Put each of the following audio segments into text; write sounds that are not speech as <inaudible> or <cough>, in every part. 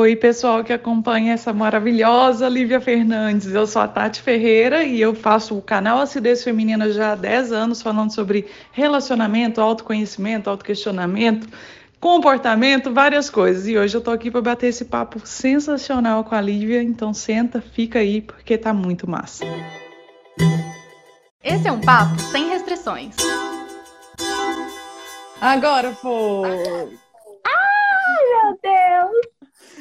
Oi, pessoal que acompanha essa maravilhosa Lívia Fernandes. Eu sou a Tati Ferreira e eu faço o canal Acidez Feminina já há 10 anos falando sobre relacionamento, autoconhecimento, autoquestionamento, comportamento, várias coisas. E hoje eu tô aqui para bater esse papo sensacional com a Lívia, então senta, fica aí porque tá muito massa. Esse é um papo sem restrições. Agora foi. Ai, meu Deus!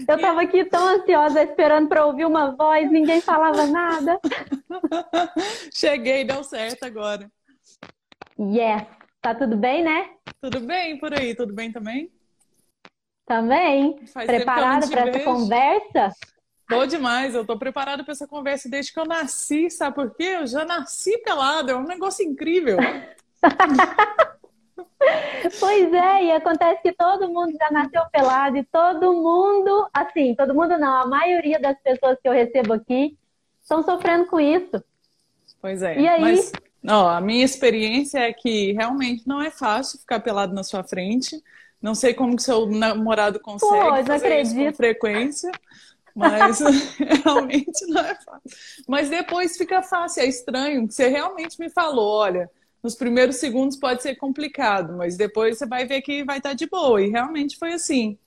Eu tava aqui tão ansiosa esperando para ouvir uma voz, ninguém falava nada. <laughs> Cheguei, deu certo agora. Yes. Tá tudo bem, né? Tudo bem por aí, tudo bem também? Também. Faz Preparada para essa conversa? Tô demais, eu tô preparada para essa conversa desde que eu nasci, sabe por quê? Eu já nasci pelada, é um negócio incrível. <laughs> Pois é, e acontece que todo mundo já nasceu pelado e todo mundo, assim, todo mundo não, a maioria das pessoas que eu recebo aqui estão sofrendo com isso. Pois é. E aí? Mas, ó, a minha experiência é que realmente não é fácil ficar pelado na sua frente. Não sei como que seu namorado consegue Pô, fazer acredito. isso com frequência. Mas <laughs> realmente não é fácil. Mas depois fica fácil, é estranho. Você realmente me falou, olha, nos primeiros segundos pode ser complicado, mas depois você vai ver que vai estar de boa. E realmente foi assim.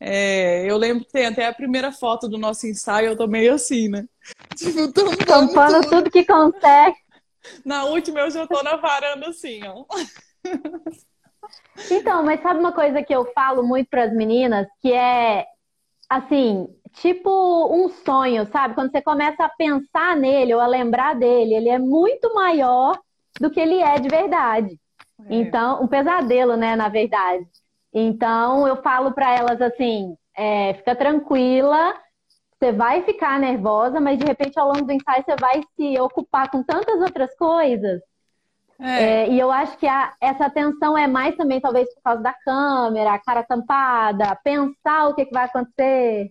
É, eu lembro que tem até a primeira foto do nosso ensaio, eu tô meio assim, né? <laughs> Tipo, tampando Tampando tudo. tudo que consegue. Na última eu já tô na varanda assim, ó. <laughs> Então, mas sabe uma coisa que eu falo muito para as meninas, que é assim, tipo um sonho, sabe? Quando você começa a pensar nele ou a lembrar dele, ele é muito maior do que ele é de verdade. É. Então, um pesadelo, né, na verdade. Então, eu falo para elas assim, é, fica tranquila, você vai ficar nervosa, mas de repente ao longo do ensaio você vai se ocupar com tantas outras coisas É, é, e eu acho que a- essa atenção é mais também, talvez, por causa da câmera, a cara tampada, pensar o que, que vai acontecer.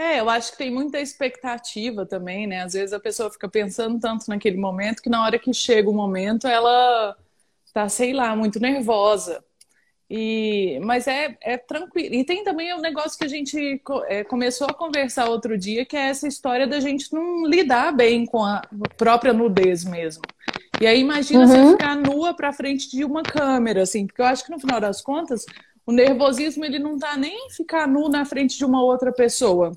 É, eu acho que tem muita expectativa também, né? Às vezes a pessoa fica pensando tanto naquele momento que na hora que chega o momento ela tá, sei lá, muito nervosa. E, mas é, é tranquilo. E tem também o negócio que a gente é, começou a conversar outro dia, que é essa história da gente não lidar bem com a própria nudez mesmo. E aí imagina você Uhum. ficar nua pra frente de uma câmera, assim, porque eu acho que no final das contas, o nervosismo ele não tá nem em ficar nu na frente de uma outra pessoa.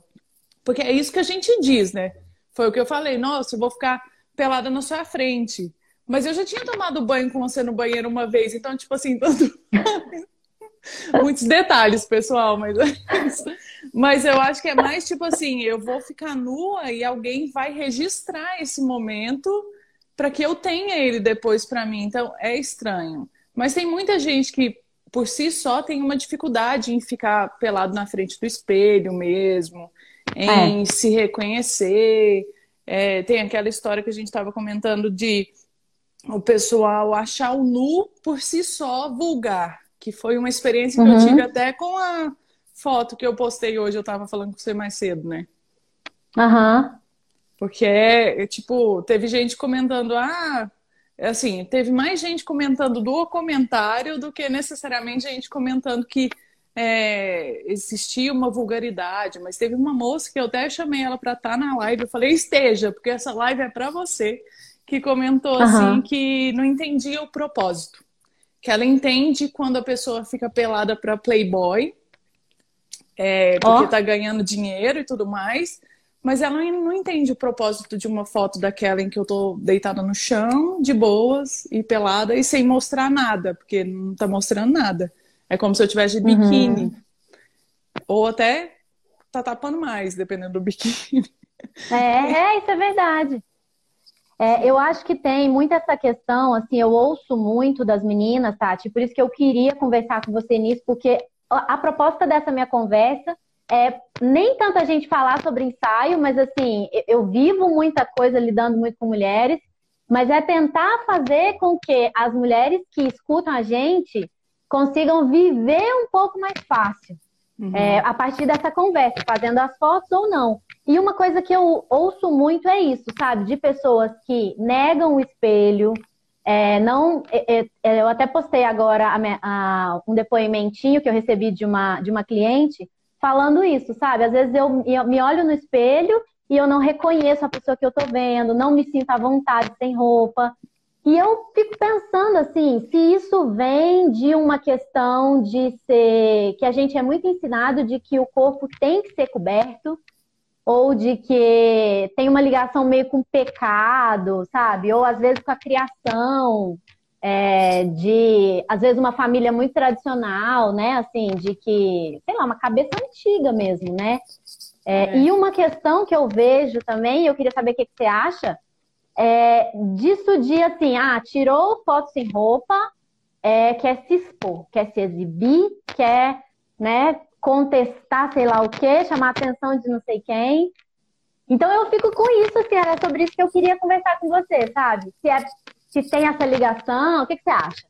Porque é isso que a gente diz, né? Foi o que eu falei, nossa, eu vou ficar pelada na sua frente. Mas eu já tinha tomado banho com você no banheiro uma vez, então, tipo assim, <laughs> tanto... muitos detalhes, pessoal, mas é. Mas eu acho que é mais tipo assim, eu vou ficar nua e alguém vai registrar esse momento para que eu tenha ele depois para mim. Então, é estranho. Mas tem muita gente que por si só tem uma dificuldade em ficar pelado na frente do espelho mesmo, em se reconhecer. É, tem aquela história que a gente estava comentando de o pessoal achar o nu por si só vulgar, que foi uma experiência que eu Uhum. tive até com a foto que eu postei hoje, eu estava falando com você mais cedo, né? Aham. Porque é, tipo, teve gente comentando, ah, assim, teve mais gente comentando do comentário do que necessariamente gente comentando que é, existia uma vulgaridade, mas teve uma moça que eu até chamei ela para estar na live, eu falei, esteja, porque essa live é para você, que comentou assim Aham. que não entendia o propósito. Que ela entende quando a pessoa fica pelada para Playboy, é, porque Ó. tá ganhando dinheiro e tudo mais, mas ela não entende o propósito de uma foto daquela em que eu tô deitada no chão, de boas e pelada e sem mostrar nada, porque não tá mostrando nada. É como se eu tivesse de biquíni. Ou até tá tapando mais, dependendo do biquíni. É, é, isso é verdade. É, eu acho que tem muito essa questão, assim, eu ouço muito das meninas, Tati, por isso que eu queria conversar com você nisso, porque a, a proposta dessa minha conversa é nem tanta gente falar sobre ensaio, mas assim, eu vivo muita coisa lidando muito com mulheres, mas é tentar fazer com que as mulheres que escutam a gente consigam viver um pouco mais fácil. É, a partir dessa conversa, fazendo as fotos ou não. E uma coisa que eu ouço muito é isso, sabe? De pessoas que negam o espelho, é, não. é, é, é, eu até postei agora a a- um depoimentinho que eu recebi de uma, de uma cliente falando isso, sabe? Às vezes eu, eu me olho no espelho e eu não reconheço a pessoa que eu tô vendo, não me sinto à vontade sem roupa. E eu fico pensando assim, se isso vem de uma questão de ser que a gente é muito ensinado de que o corpo tem que ser coberto, ou de que tem uma ligação meio com pecado, sabe? Ou às vezes com a criação, é, de às vezes uma família muito tradicional, né? Assim, de que, sei lá, uma cabeça antiga mesmo, né? É, é. E uma questão que eu vejo também, eu queria saber o que, que você acha, é disso de assim, ah, tirou foto sem roupa, é, quer se expor, quer se exibir, quer, né, contestar sei lá o quê, chamar a atenção de não sei quem. Então eu fico com isso, assim, era sobre isso que eu queria conversar com você, sabe? Se, é, se tem essa ligação, o que, que você acha?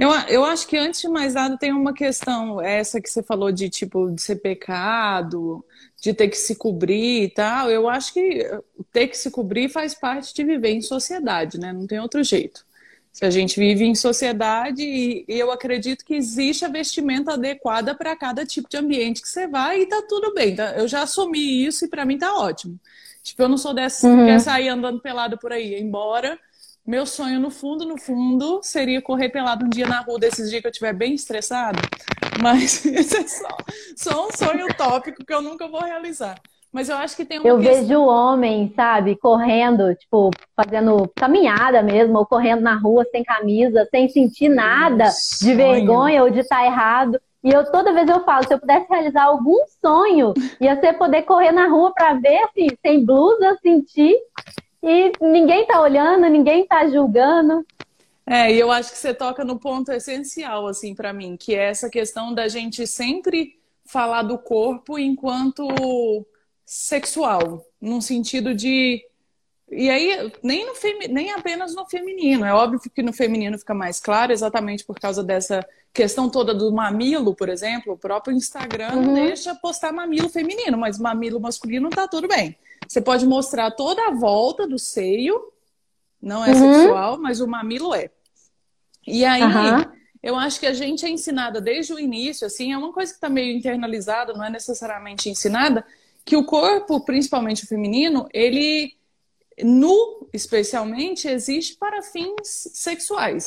Eu, eu acho que antes de mais nada tem uma questão, essa que você falou de tipo de ser pecado, de ter que se cobrir e tal. Eu acho que ter que se cobrir faz parte de viver em sociedade, né? Não tem outro jeito. Se a gente vive em sociedade e, e eu acredito que existe a vestimenta adequada para cada tipo de ambiente que você vai e tá tudo bem. Tá? Eu já assumi isso e para mim tá ótimo. Tipo, eu não sou dessa uhum. que quer sair andando pelado por aí. Embora meu sonho, no fundo, no fundo, seria correr pelado um dia na rua desses dias que eu estiver bem estressado. Mas <laughs> isso é só, só um sonho utópico que eu nunca vou realizar. Mas eu acho que tem uma Eu questão... vejo o homem, sabe, correndo, tipo, fazendo caminhada mesmo, ou correndo na rua sem camisa, sem sentir nada de vergonha ou de estar tá errado. E eu toda vez eu falo, se eu pudesse realizar algum sonho, ia ser poder correr na rua para ver, assim, sem blusa, sentir. E ninguém tá olhando, ninguém tá julgando. É, e eu acho que você toca no ponto essencial, assim, para mim, que é essa questão da gente sempre falar do corpo enquanto sexual, num sentido de. E aí, nem, no femi... nem apenas no feminino. É óbvio que no feminino fica mais claro, exatamente por causa dessa questão toda do mamilo, por exemplo. O próprio Instagram uhum. deixa postar mamilo feminino, mas mamilo masculino tá tudo bem. Você pode mostrar toda a volta do seio, não é uhum. sexual, mas o mamilo é. E aí, uhum. eu acho que a gente é ensinada desde o início, assim, é uma coisa que está meio internalizada, não é necessariamente ensinada, que o corpo, principalmente o feminino, ele nu, especialmente, existe para fins sexuais.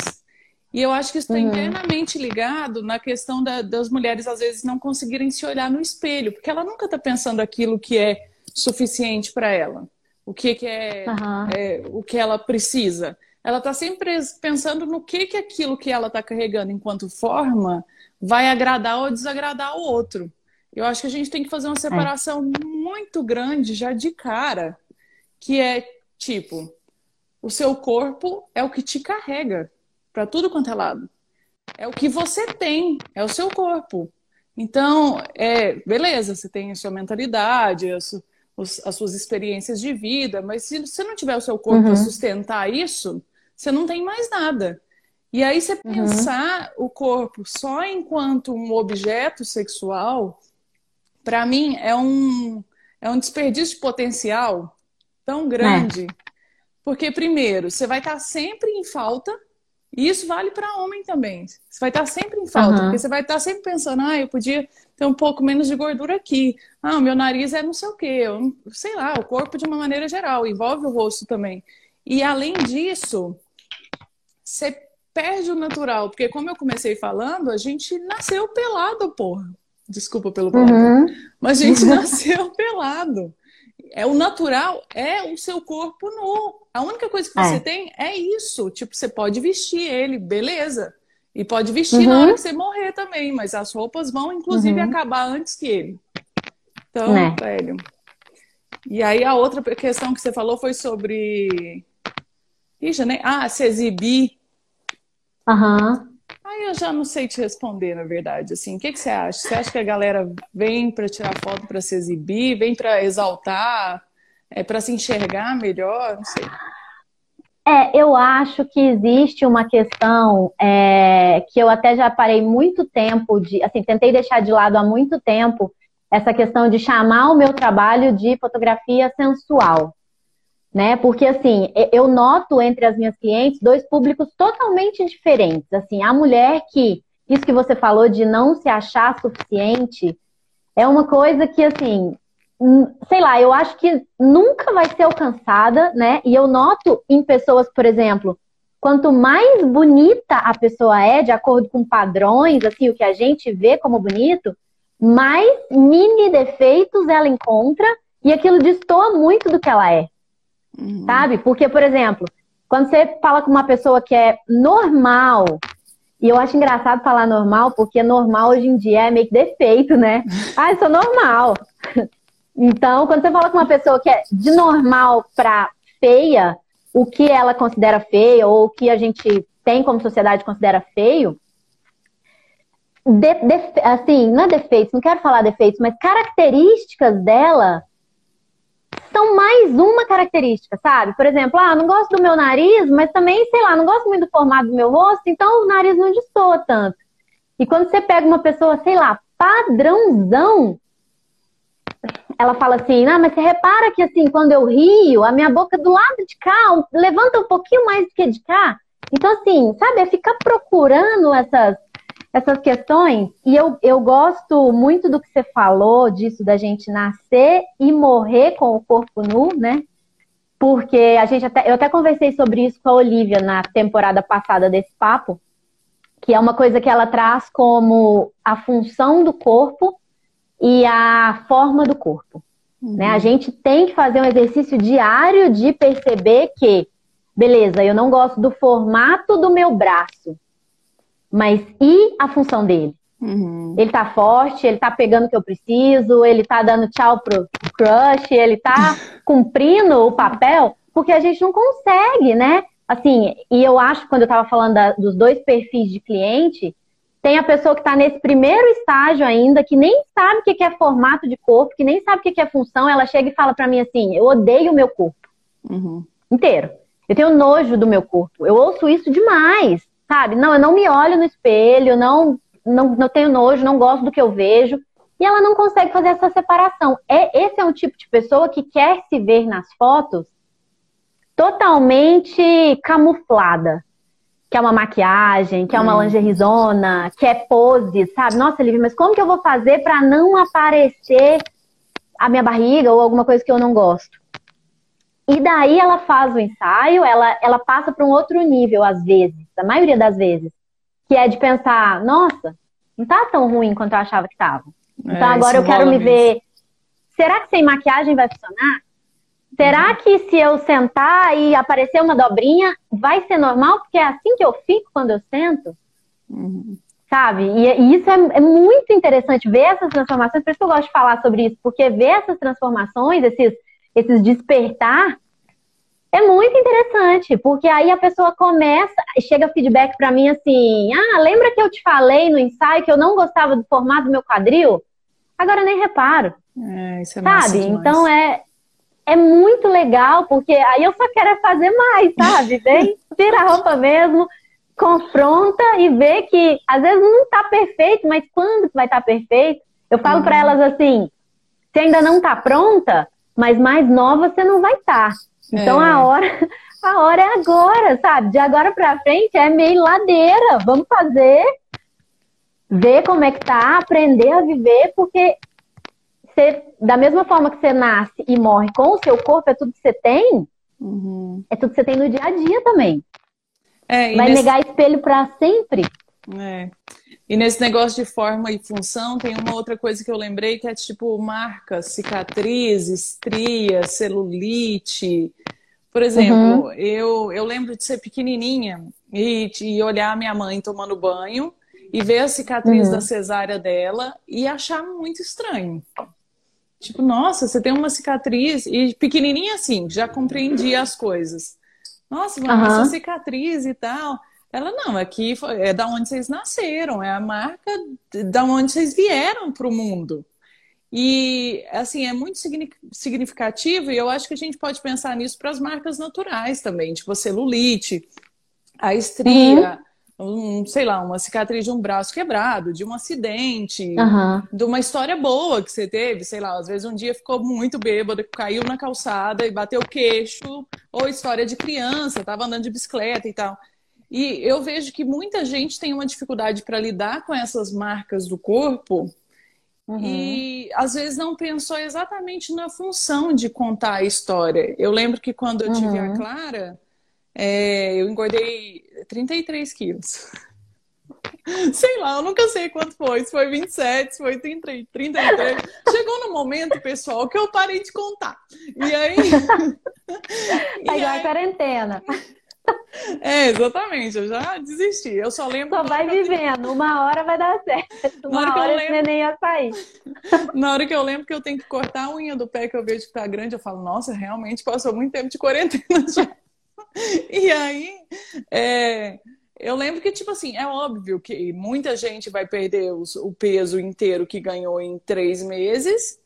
E eu acho que isso está uhum. internamente ligado na questão da, das mulheres, às vezes, não conseguirem se olhar no espelho, porque ela nunca está pensando aquilo que é suficiente para ela, o que, que é, uhum. é, o que ela precisa. Ela está sempre pensando no que, que aquilo que ela está carregando enquanto forma vai agradar ou desagradar o outro. Eu acho que a gente tem que fazer uma separação é. muito grande já de cara, que é tipo, o seu corpo é o que te carrega para tudo quanto é lado. É o que você tem, é o seu corpo. Então, é, beleza, você tem a sua mentalidade, a sua, as suas experiências de vida, mas se você não tiver o seu corpo uhum. para sustentar isso, você não tem mais nada. E aí você uhum. pensar o corpo só enquanto um objeto sexual para mim, é um, é um desperdício de potencial tão grande. É. Porque, primeiro, você vai estar sempre em falta, e isso vale para homem também. Você vai estar sempre em falta, uhum. porque você vai estar sempre pensando, ah, eu podia ter um pouco menos de gordura aqui. Ah, o meu nariz é não sei o quê. Eu, sei lá, o corpo de uma maneira geral, envolve o rosto também. E além disso, você perde o natural, porque como eu comecei falando, a gente nasceu pelado, porra. Desculpa pelo palavrão. Uhum. Mas a gente <laughs> nasceu pelado. É o natural é o seu corpo nu. A única coisa que você é. tem é isso. Tipo, você pode vestir ele, beleza. E pode vestir uhum. na hora que você morrer também, mas as roupas vão, inclusive, uhum. acabar antes que ele. Então, é. velho. E aí a outra questão que você falou foi sobre. Ixi, né? Ah, se exibir. Aham. Aí eu já não sei te responder, na verdade. Assim, o que, que você acha? Você acha que a galera vem para tirar foto para se exibir, vem para exaltar, é para se enxergar melhor? Não sei. É, eu acho que existe uma questão é, que eu até já parei muito tempo de, assim, tentei deixar de lado há muito tempo essa questão de chamar o meu trabalho de fotografia sensual né? Porque assim, eu noto entre as minhas clientes dois públicos totalmente diferentes. Assim, a mulher que isso que você falou de não se achar suficiente, é uma coisa que, assim, sei lá, eu acho que nunca vai ser alcançada, né? E eu noto em pessoas, por exemplo, quanto mais bonita a pessoa é, de acordo com padrões, assim, o que a gente vê como bonito, mais mini defeitos ela encontra e aquilo destoa muito do que ela é. Uhum. Sabe? Porque, por exemplo, quando você fala com uma pessoa que é normal, e eu acho engraçado falar normal, porque normal hoje em dia é meio que defeito, né? <laughs> Ah, eu sou normal. Então, quando você fala com uma pessoa que é de normal para feia, o que ela considera feio ou o que a gente tem como sociedade considera feio, de, de, assim, não é defeitos, não quero falar defeitos, mas características dela são mais uma característica, sabe? Por exemplo, ah, não gosto do meu nariz, mas também, sei lá, não gosto muito do formato do meu rosto, então o nariz não destoa tanto. E quando você pega uma pessoa, sei lá, padrãozão, ela fala assim, ah, mas você repara que assim, quando eu rio, a minha boca do lado de cá levanta um pouquinho mais do que de cá. Então, assim, sabe, é ficar procurando essas, essas questões. E eu, eu gosto muito do que você falou, disso da gente nascer e morrer com o corpo nu, né? Porque a gente até, eu até conversei sobre isso com a Olivia na temporada passada desse papo, que é uma coisa que ela traz como a função do corpo e a forma do corpo. Uhum. Né? A gente tem que fazer um exercício diário de perceber que, beleza, eu não gosto do formato do meu braço, mas e a função dele? Uhum. Ele tá forte, ele tá pegando o que eu preciso, ele tá dando tchau pro crush, ele tá <laughs> cumprindo o papel, porque a gente não consegue, né? Assim, e eu acho, quando eu tava falando da, dos dois perfis de cliente, tem a pessoa que está nesse primeiro estágio ainda, que nem sabe o que é formato de corpo, que nem sabe o que é função. Ela chega e fala para mim assim: eu odeio o meu corpo uhum. inteiro. Eu tenho nojo do meu corpo. Eu ouço isso demais, sabe? Não, eu não me olho no espelho, não, não, não tenho nojo, não gosto do que eu vejo. E ela não consegue fazer essa separação. É, esse é um tipo de pessoa que quer se ver nas fotos totalmente camuflada quer uma maquiagem, quer uma hum. lingerizona, quer pose, sabe? Nossa, Lívia, mas como que eu vou fazer para não aparecer a minha barriga ou alguma coisa que eu não gosto? E daí ela faz o ensaio, ela, ela passa para um outro nível, às vezes, a maioria das vezes, que é de pensar, nossa, não tá tão ruim quanto eu achava que tava. Então é, agora eu quero me mesmo. ver. Será que sem maquiagem vai funcionar? Será uhum. que se eu sentar e aparecer uma dobrinha, vai ser normal? Porque é assim que eu fico quando eu sento? Uhum. Sabe? E, e isso é, é, muito interessante ver essas transformações. Por isso que eu gosto de falar sobre isso, porque ver essas transformações, esses, esses despertar, é muito interessante, porque aí a pessoa começa, chega feedback para mim assim: ah, lembra que eu te falei no ensaio que eu não gostava do formato do meu quadril? Agora nem reparo. É, isso é Sabe? Então é, é muito legal, porque aí eu só quero é fazer mais, sabe? Vem, <laughs> tira a roupa mesmo, confronta e vê que às vezes não tá perfeito, mas quando vai estar tá perfeito? Eu falo uhum. para elas assim: você ainda não tá pronta, mas mais nova você não vai estar. Tá. Então é. a hora <laughs> a hora é agora, sabe? De agora para frente é meio ladeira. Vamos fazer, ver como é que tá, aprender a viver, porque você, da mesma forma que você nasce e morre com o seu corpo, é tudo que você tem, uhum. é tudo que você tem no dia a dia também. É, Vai nesse... negar espelho para sempre. É. E nesse negócio de forma e função, tem uma outra coisa que eu lembrei que é tipo marcas, cicatrizes, estria, celulite. Por exemplo, uhum. eu, eu lembro de ser pequenininha e, e olhar minha mãe tomando banho e ver a cicatriz uhum. da cesárea dela e achar muito estranho. Tipo, nossa, você tem uma cicatriz e pequenininha assim, já compreendia as coisas. Nossa, mas uhum. essa cicatriz e tal. Ela, não, aqui é da onde vocês nasceram, é a marca da onde vocês vieram para o mundo. E, assim, é muito significativo e eu acho que a gente pode pensar nisso para as marcas naturais também, tipo a celulite, a estria, uhum um, sei lá, uma cicatriz de um braço quebrado, de um acidente, uhum. de uma história boa que você teve, sei lá, às vezes um dia ficou muito bêbado, caiu na calçada e bateu o queixo, ou história de criança, estava andando de bicicleta e tal. E eu vejo que muita gente tem uma dificuldade para lidar com essas marcas do corpo Uhum. E às vezes não pensou exatamente na função de contar a história. Eu lembro que quando eu uhum. tive a uhum. Clara, é, eu engordei 33 quilos. <laughs> Sei lá, eu nunca sei quanto foi. Se foi 27, se foi 30, 33. Chegou no momento, pessoal, que eu parei de contar. E aí. <laughs> Tá igual a quarentena. <laughs> É, exatamente, eu já desisti. Eu só lembro. Só vai vivendo, uma hora vai dar certo. Uma hora, hora esse lembro... neném ia sair. Na hora que eu lembro que eu tenho que cortar a unha do pé que eu vejo que tá grande, eu falo, nossa, realmente passou muito tempo de quarentena já. <laughs> E aí, é, eu lembro que, tipo assim, é óbvio que muita gente vai perder os, o peso inteiro que ganhou em três meses.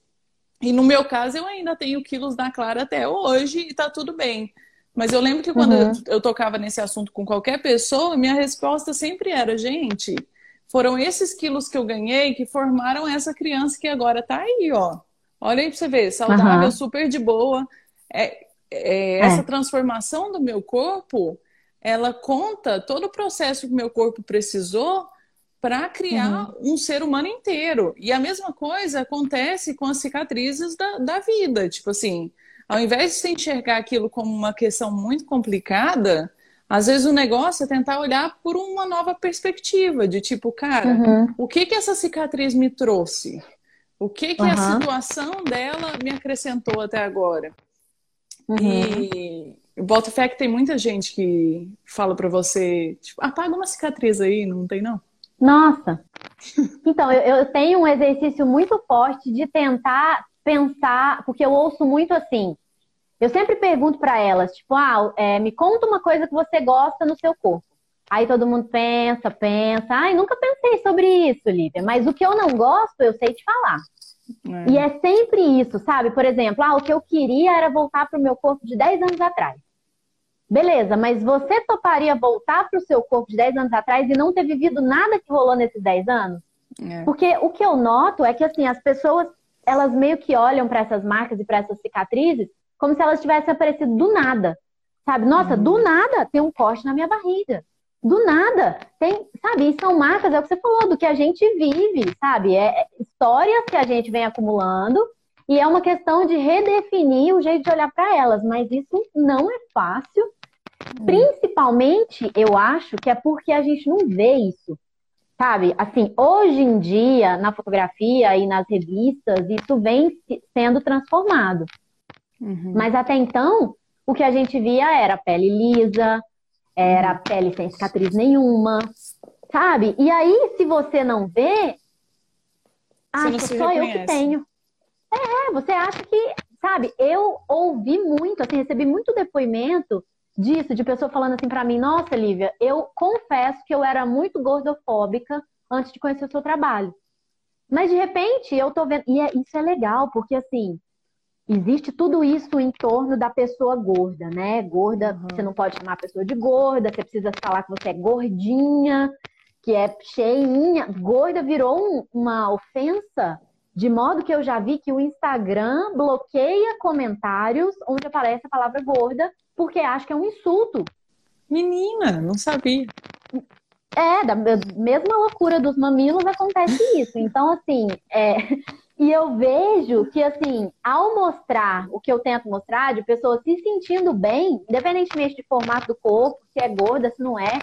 E no meu caso, eu ainda tenho quilos da Clara até hoje e tá tudo bem. Mas eu lembro que quando uhum. eu, eu tocava nesse assunto com qualquer pessoa, minha resposta sempre era: gente, foram esses quilos que eu ganhei que formaram essa criança que agora tá aí, ó. Olha aí pra você ver, saudável, uhum. super de boa. É, é, essa é. transformação do meu corpo, ela conta todo o processo que meu corpo precisou para criar uhum. um ser humano inteiro. E a mesma coisa acontece com as cicatrizes da, da vida. Tipo assim, ao invés de você enxergar aquilo como uma questão muito complicada, às vezes o negócio é tentar olhar por uma nova perspectiva, de tipo, cara, uhum. o que que essa cicatriz me trouxe? O que que uhum. a situação dela me acrescentou até agora? Uhum. E boto fé que tem muita gente que fala para você, tipo, apaga uma cicatriz aí, não tem não? Nossa! Então, eu, eu tenho um exercício muito forte de tentar pensar, porque eu ouço muito assim. Eu sempre pergunto para elas, tipo, ah, é, me conta uma coisa que você gosta no seu corpo. Aí todo mundo pensa, pensa. Ai, nunca pensei sobre isso, Lívia. Mas o que eu não gosto, eu sei te falar. É. E é sempre isso, sabe? Por exemplo, ah, o que eu queria era voltar para o meu corpo de 10 anos atrás. Beleza, mas você toparia voltar para o seu corpo de 10 anos atrás e não ter vivido nada que rolou nesses 10 anos? É. Porque o que eu noto é que assim, as pessoas elas meio que olham para essas marcas e para essas cicatrizes como se elas tivessem aparecido do nada. Sabe? Nossa, uhum. do nada tem um corte na minha barriga. Do nada tem, sabe? E são marcas, é o que você falou, do que a gente vive, sabe? É, é histórias que a gente vem acumulando e é uma questão de redefinir o jeito de olhar para elas. Mas isso não é fácil. Uhum. Principalmente, eu acho que é porque a gente não vê isso. Sabe, assim, hoje em dia, na fotografia e nas revistas, isso vem sendo transformado. Uhum. Mas até então, o que a gente via era pele lisa, era uhum. pele sem cicatriz nenhuma, sabe? E aí, se você não vê, acha que só reconhece. eu que tenho. É, você acha que, sabe, eu ouvi muito, assim, recebi muito depoimento disso, de pessoa falando assim para mim, nossa, Lívia, eu confesso que eu era muito gordofóbica antes de conhecer o seu trabalho. Mas de repente eu tô vendo. E é, isso é legal, porque assim, existe tudo isso em torno da pessoa gorda, né? Gorda, uhum. você não pode chamar a pessoa de gorda, você precisa falar que você é gordinha, que é cheinha. Gorda virou um, uma ofensa, de modo que eu já vi que o Instagram bloqueia comentários onde aparece a palavra gorda porque acha que é um insulto. Menina, não sabia. É, da mesma loucura dos mamilos acontece isso. Então, assim, é... e eu vejo que, assim, ao mostrar o que eu tento mostrar, de pessoas se sentindo bem, independentemente de formato do corpo, se é gorda, se não é,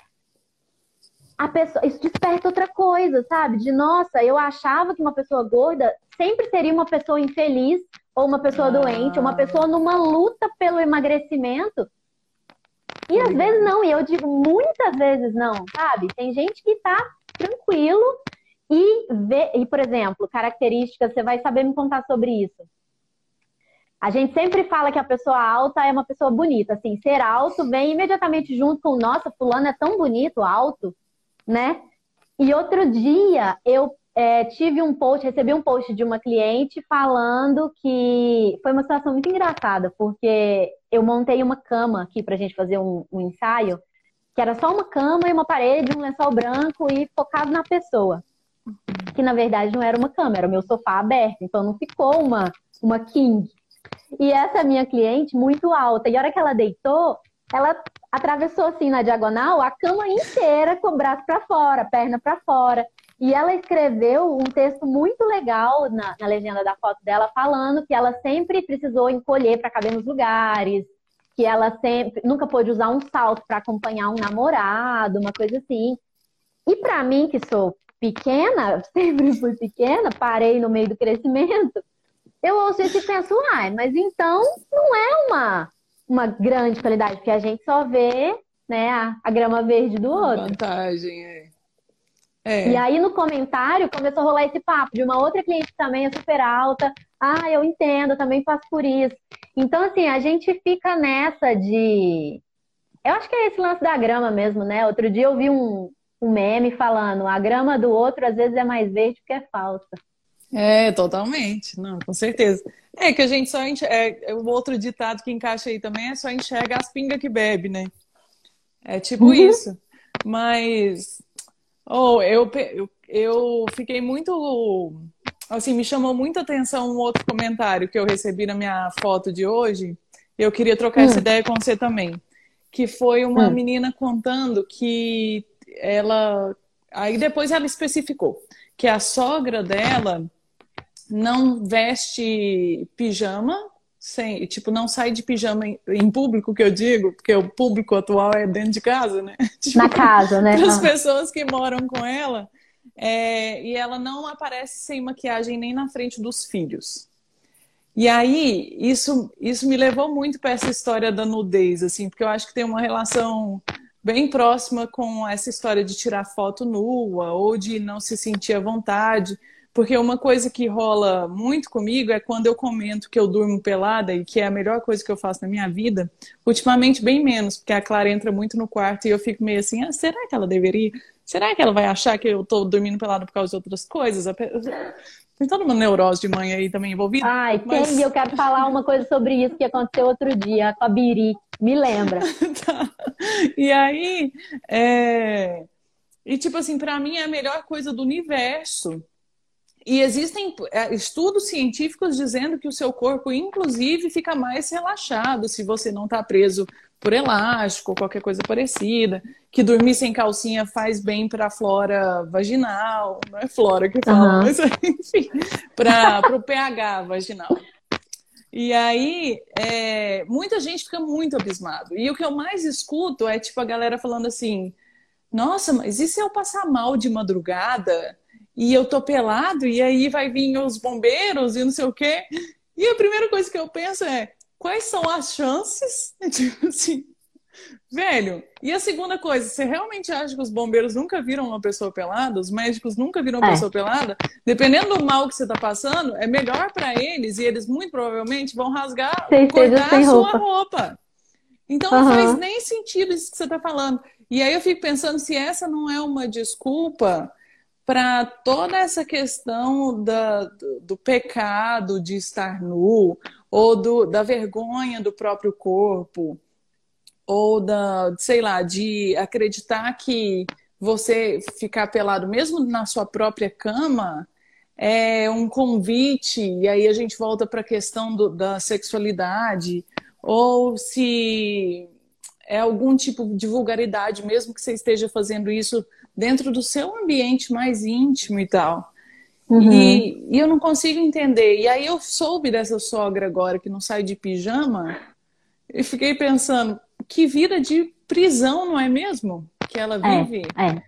a pessoa, isso desperta outra coisa, sabe? De nossa, eu achava que uma pessoa gorda sempre seria uma pessoa infeliz, ou uma pessoa ah. doente, ou uma pessoa numa luta pelo emagrecimento. E às vezes não, e eu digo muitas vezes não, sabe? Tem gente que tá tranquilo e vê, e por exemplo, características, você vai saber me contar sobre isso. A gente sempre fala que a pessoa alta é uma pessoa bonita, assim, ser alto vem imediatamente junto com, nossa, fulano é tão bonito, alto, né? E outro dia eu é, tive um post, recebi um post de uma cliente falando que foi uma situação muito engraçada, porque eu montei uma cama aqui pra gente fazer um, um ensaio, que era só uma cama e uma parede, um lençol branco e focado na pessoa. Que na verdade não era uma cama, era o meu sofá aberto, então não ficou uma, uma king. E essa minha cliente, muito alta, e a hora que ela deitou, ela atravessou assim na diagonal a cama inteira com o braço para fora, perna para fora. E ela escreveu um texto muito legal na, na legenda da foto dela, falando que ela sempre precisou encolher para caber nos lugares, que ela sempre nunca pôde usar um salto para acompanhar um namorado, uma coisa assim. E para mim, que sou pequena, <laughs> sempre fui pequena, parei no meio do crescimento, eu ouço isso e penso, ai, mas então não é uma, uma grande qualidade, porque a gente só vê né, a, a grama verde do outro. Vantagem, é. É. E aí no comentário começou a rolar esse papo de uma outra cliente também é super alta. Ah, eu entendo, eu também passo por isso. Então, assim, a gente fica nessa de. Eu acho que é esse lance da grama mesmo, né? Outro dia eu vi um, um meme falando: a grama do outro às vezes é mais verde porque é falsa. É, totalmente. Não, com certeza. É que a gente só enxerga. É, o outro ditado que encaixa aí também é só enxerga as pingas que bebe, né? É tipo uhum. isso. Mas Oh, eu, eu, eu fiquei muito. Assim, me chamou muita atenção um outro comentário que eu recebi na minha foto de hoje. Eu queria trocar hum. essa ideia com você também. Que foi uma hum. menina contando que ela. Aí depois ela especificou que a sogra dela não veste pijama sem, tipo, não sai de pijama em, em, público, que eu digo, porque o público atual é dentro de casa, né? <laughs> Tipo, Na casa, né? Para as pessoas que moram com ela. É, e ela não aparece sem maquiagem nem na frente dos filhos. E aí, isso, isso me levou muito para essa história da nudez, assim, porque eu acho que tem uma relação bem próxima com essa história de tirar foto nua ou de não se sentir à vontade. Porque uma coisa que rola muito comigo é quando eu comento que eu durmo pelada e que é a melhor coisa que eu faço na minha vida. Ultimamente, bem menos, porque a Clara entra muito no quarto e eu fico meio assim: ah, será que ela deveria? Será que ela vai achar que eu tô dormindo pelada por causa de outras coisas? Tem toda uma neurose de mãe aí também envolvida. Ai, mas... tem, eu quero falar uma coisa sobre isso que aconteceu outro dia com a Biri. Me lembra. <laughs> tá. E aí, é... e tipo assim, para mim é a melhor coisa do universo e existem é, estudos científicos dizendo que o seu corpo, inclusive, fica mais relaxado se você não está preso por elástico ou qualquer coisa parecida. Que dormir sem calcinha faz bem para a flora vaginal, não é flora que fala, uhum. mas <laughs> enfim, para o pH vaginal. E aí, é, muita gente fica muito abismado. E o que eu mais escuto é tipo a galera falando assim: nossa, mas e se eu passar mal de madrugada? e eu tô pelado, e aí vai vir os bombeiros e não sei o quê. E a primeira coisa que eu penso é: quais são as chances? <laughs> Tipo assim, velho. E a segunda coisa, você realmente acha que os bombeiros nunca viram uma pessoa pelada? Os médicos nunca viram uma é. pessoa pelada? Dependendo do mal que você tá passando, é melhor para eles, e eles muito provavelmente vão rasgar, Sem cortar a sua roupa. roupa. Então uhum. não faz nem sentido isso que você tá falando. E aí eu fico pensando se essa não é uma desculpa para toda essa questão da, do, do, pecado de estar nu, ou do, da vergonha do próprio corpo, ou da, sei lá, de acreditar que você ficar pelado mesmo na sua própria cama é um convite, e aí a gente volta para a questão do, da sexualidade, ou se é algum tipo de vulgaridade, mesmo que você esteja fazendo isso dentro do seu ambiente mais íntimo e tal. Uhum. E, e, eu não consigo entender. E aí eu soube dessa sogra agora que não sai de pijama e fiquei pensando, que vida de prisão, não é mesmo? Que ela é, vive. É, é.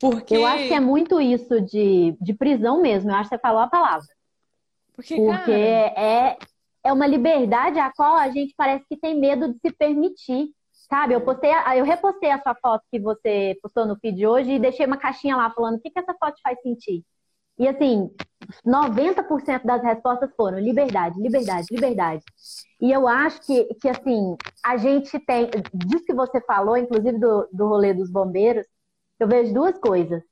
Porque... Eu acho que é muito isso de, de prisão mesmo. Eu acho que você falou a palavra. Porque, Porque cara... é, é uma liberdade a qual a gente parece que tem medo de se permitir. Sabe, eu postei, eu repostei a sua foto que você postou no feed hoje e deixei uma caixinha lá falando o que, que essa foto faz sentir. E assim, 90% das respostas foram liberdade, liberdade, liberdade. E eu acho que, que assim, a gente tem, disso que você falou, inclusive do, do rolê dos bombeiros, eu vejo duas coisas.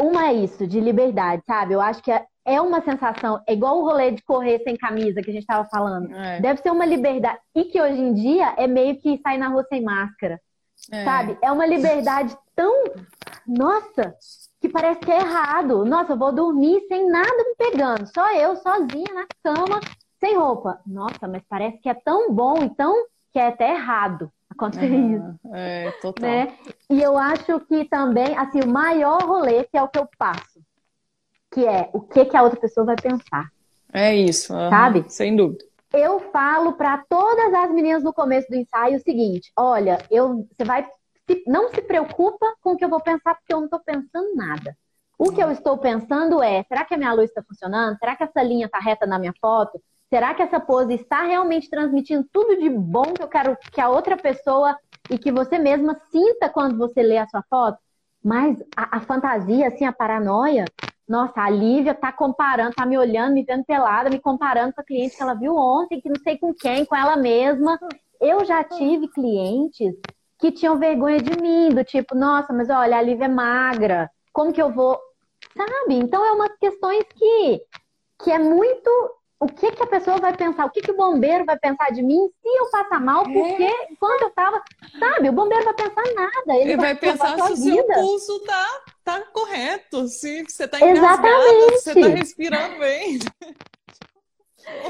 Uma é isso, de liberdade, sabe? Eu acho que é, é uma sensação, é igual o rolê de correr sem camisa que a gente estava falando. É. Deve ser uma liberdade. E que hoje em dia é meio que sair na rua sem máscara. É. Sabe? É uma liberdade tão. Nossa! Que parece que é errado. Nossa, eu vou dormir sem nada me pegando. Só eu, sozinha, na cama, sem roupa. Nossa, mas parece que é tão bom e tão. que é até errado acontecer uhum. isso. É, total. Né? E eu acho que também, assim, o maior rolê, que é o que eu passo que é o que, que a outra pessoa vai pensar. É isso, uhum, sabe? Sem dúvida. Eu falo para todas as meninas no começo do ensaio o seguinte: olha, eu, você vai, não se preocupa com o que eu vou pensar, porque eu não estou pensando nada. O que eu estou pensando é: será que a minha luz está funcionando? Será que essa linha está reta na minha foto? Será que essa pose está realmente transmitindo tudo de bom que eu quero que a outra pessoa e que você mesma sinta quando você lê a sua foto? Mas a, a fantasia, assim, a paranoia, nossa, a Lívia tá comparando, tá me olhando, me vendo pelada, me comparando com a cliente que ela viu ontem, que não sei com quem, com ela mesma. Eu já tive clientes que tinham vergonha de mim, do tipo, nossa, mas olha, a Lívia é magra, como que eu vou sabe? Então é umas questões que, que é muito o que, que a pessoa vai pensar, o que, que o bombeiro vai pensar de mim se eu passar mal, é. porque é. enquanto eu tava, sabe, o bombeiro vai pensar nada. Ele, ele vai, vai pensar se o seu pulso tá, tá correto, se você tá engasgado, se você tá respirando bem.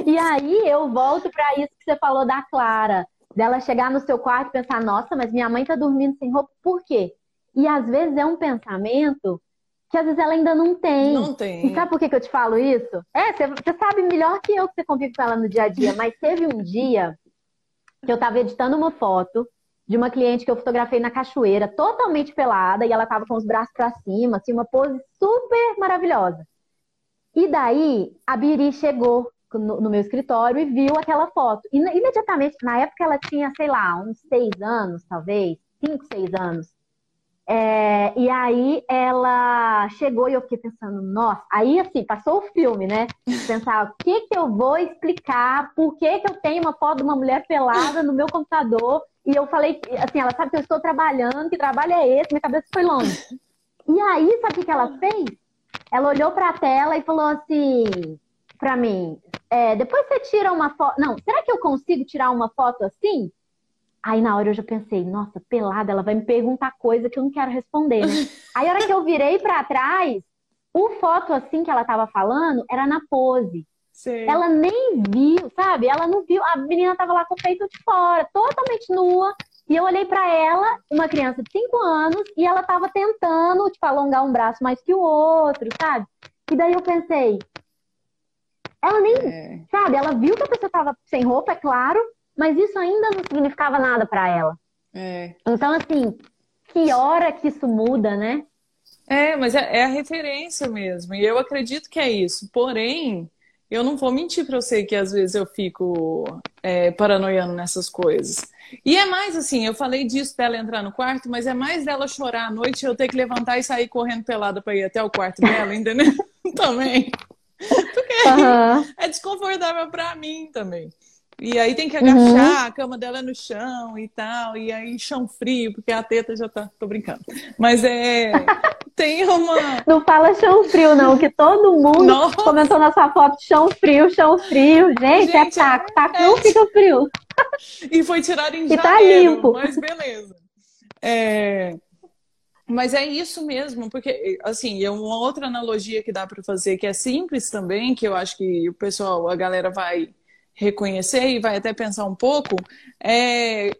E aí eu volto para isso que você falou da Clara, dela chegar no seu quarto e pensar, nossa, mas minha mãe tá dormindo sem roupa, por quê? E às vezes é um pensamento que às vezes ela ainda não tem. Não tem. E sabe por que, que eu te falo isso? É, você, você sabe melhor que eu que você convive com ela no dia a dia, mas teve um dia que eu estava editando uma foto de uma cliente que eu fotografei na cachoeira, totalmente pelada, e ela estava com os braços para cima, assim, uma pose super maravilhosa. E daí a Biri chegou no, no, meu escritório e viu aquela foto. E imediatamente, na época ela tinha, sei lá, uns seis anos, talvez, cinco, seis anos. É, e aí ela chegou e eu fiquei pensando, nossa, aí assim, passou o filme, né? Pensar, o que que eu vou explicar, por que que eu tenho uma foto de uma mulher pelada no meu computador? E eu falei, assim, ela sabe que eu estou trabalhando, que trabalho é esse, minha cabeça foi longe. E aí, sabe o que ela fez? Ela olhou para a tela e falou assim para mim, é, depois você tira uma foto. Não, será que eu consigo tirar uma foto assim? Aí na hora eu já pensei, nossa, pelada, ela vai me perguntar coisa que eu não quero responder, né? <laughs> Aí a hora que eu virei para trás, o foto assim que ela tava falando era na pose. Sim. Ela nem viu, sabe? Ela não viu. A menina tava lá com o peito de fora, totalmente nua. E eu olhei para ela, uma criança de 5 anos, e ela tava tentando, tipo, alongar um braço mais que o outro, sabe? E daí eu pensei, ela nem, é. sabe? Ela viu que a pessoa tava sem roupa, é claro, mas isso ainda não significava nada para ela. É. Então, assim, que hora que isso muda, né? É, mas é, é, a referência mesmo. E eu acredito que é isso. Porém, eu não vou mentir para você que às vezes eu fico é, paranoiando nessas coisas. E é mais assim, eu falei disso dela entrar no quarto, mas é mais dela chorar à noite e eu ter que levantar e sair correndo pelada para ir até o quarto dela, entendeu? <laughs> também. <laughs> Porque uhum. é desconfortável para mim também. E aí tem que agachar, uhum. a cama dela é no chão e tal, e aí chão frio, porque a teta já tá. Tô brincando. Mas é. <laughs> tem uma. Não fala chão frio, não, que todo mundo Nossa. comentou na sua foto chão frio, chão frio. Gente, é Gente é taco, taco é... não fica frio. <laughs> E foi tirado em e janeiro, tá limpo. mas beleza. É... Mas é isso mesmo, porque, assim, é uma outra analogia que dá para fazer, que é simples também, que eu acho que o pessoal, a galera vai reconhecer e vai até pensar um pouco, é,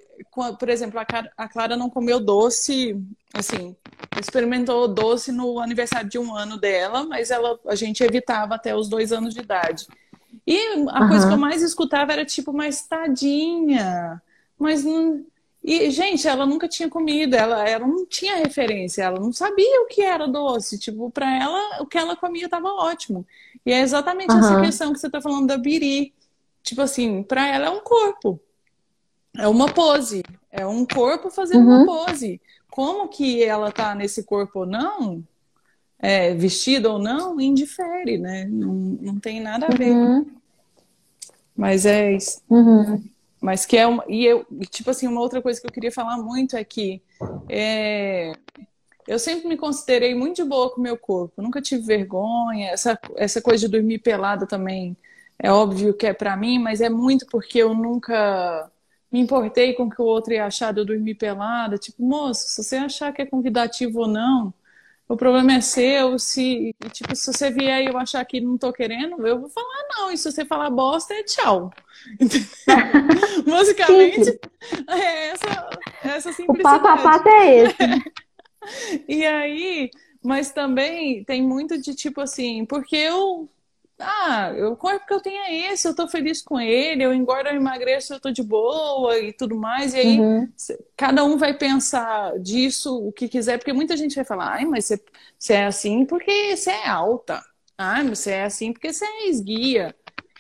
por exemplo, a Clara não comeu doce, assim, experimentou doce no aniversário de um ano dela, mas ela, a gente evitava até os dois anos de idade. E a uhum. coisa que eu mais escutava era tipo, mas tadinha, mas não. E, gente, ela nunca tinha comido, ela, ela não tinha referência, ela não sabia o que era doce. Tipo, para ela, o que ela comia estava ótimo. E é exatamente uhum. essa questão que você está falando da Biri. Tipo assim, para ela é um corpo. É uma pose. É um corpo fazendo uhum. uma pose. Como que ela tá nesse corpo ou não, é, vestida ou não, indifere, né? Não, não tem nada a ver. Uhum. Mas é isso. Mas que é uma. E eu, tipo assim, uma outra coisa que eu queria falar muito é que é, eu sempre me considerei muito de boa com meu corpo. Nunca tive vergonha. Essa, essa coisa de dormir pelada também é óbvio que é para mim, mas é muito porque eu nunca me importei com o que o outro ia achar de eu dormir pelada. Tipo, moço, se você achar que é convidativo ou não, o problema é seu. Se, tipo, se você vier e eu achar que não tô querendo, eu vou falar não. E se você falar bosta, é tchau. <laughs> Musicalmente, é essa, essa simplicidade. O passo a passo é esse. <laughs> e aí, Mas também tem muito de tipo assim, porque eu. Ah, o corpo que eu tenho é esse, eu tô feliz com ele, eu engordo, eu emagreço, eu tô de boa e tudo mais. E aí, uhum. cada um vai pensar disso o que quiser, porque muita gente vai falar, ai, mas você, você é assim porque você é alta. Ai, mas você é assim porque você é esguia.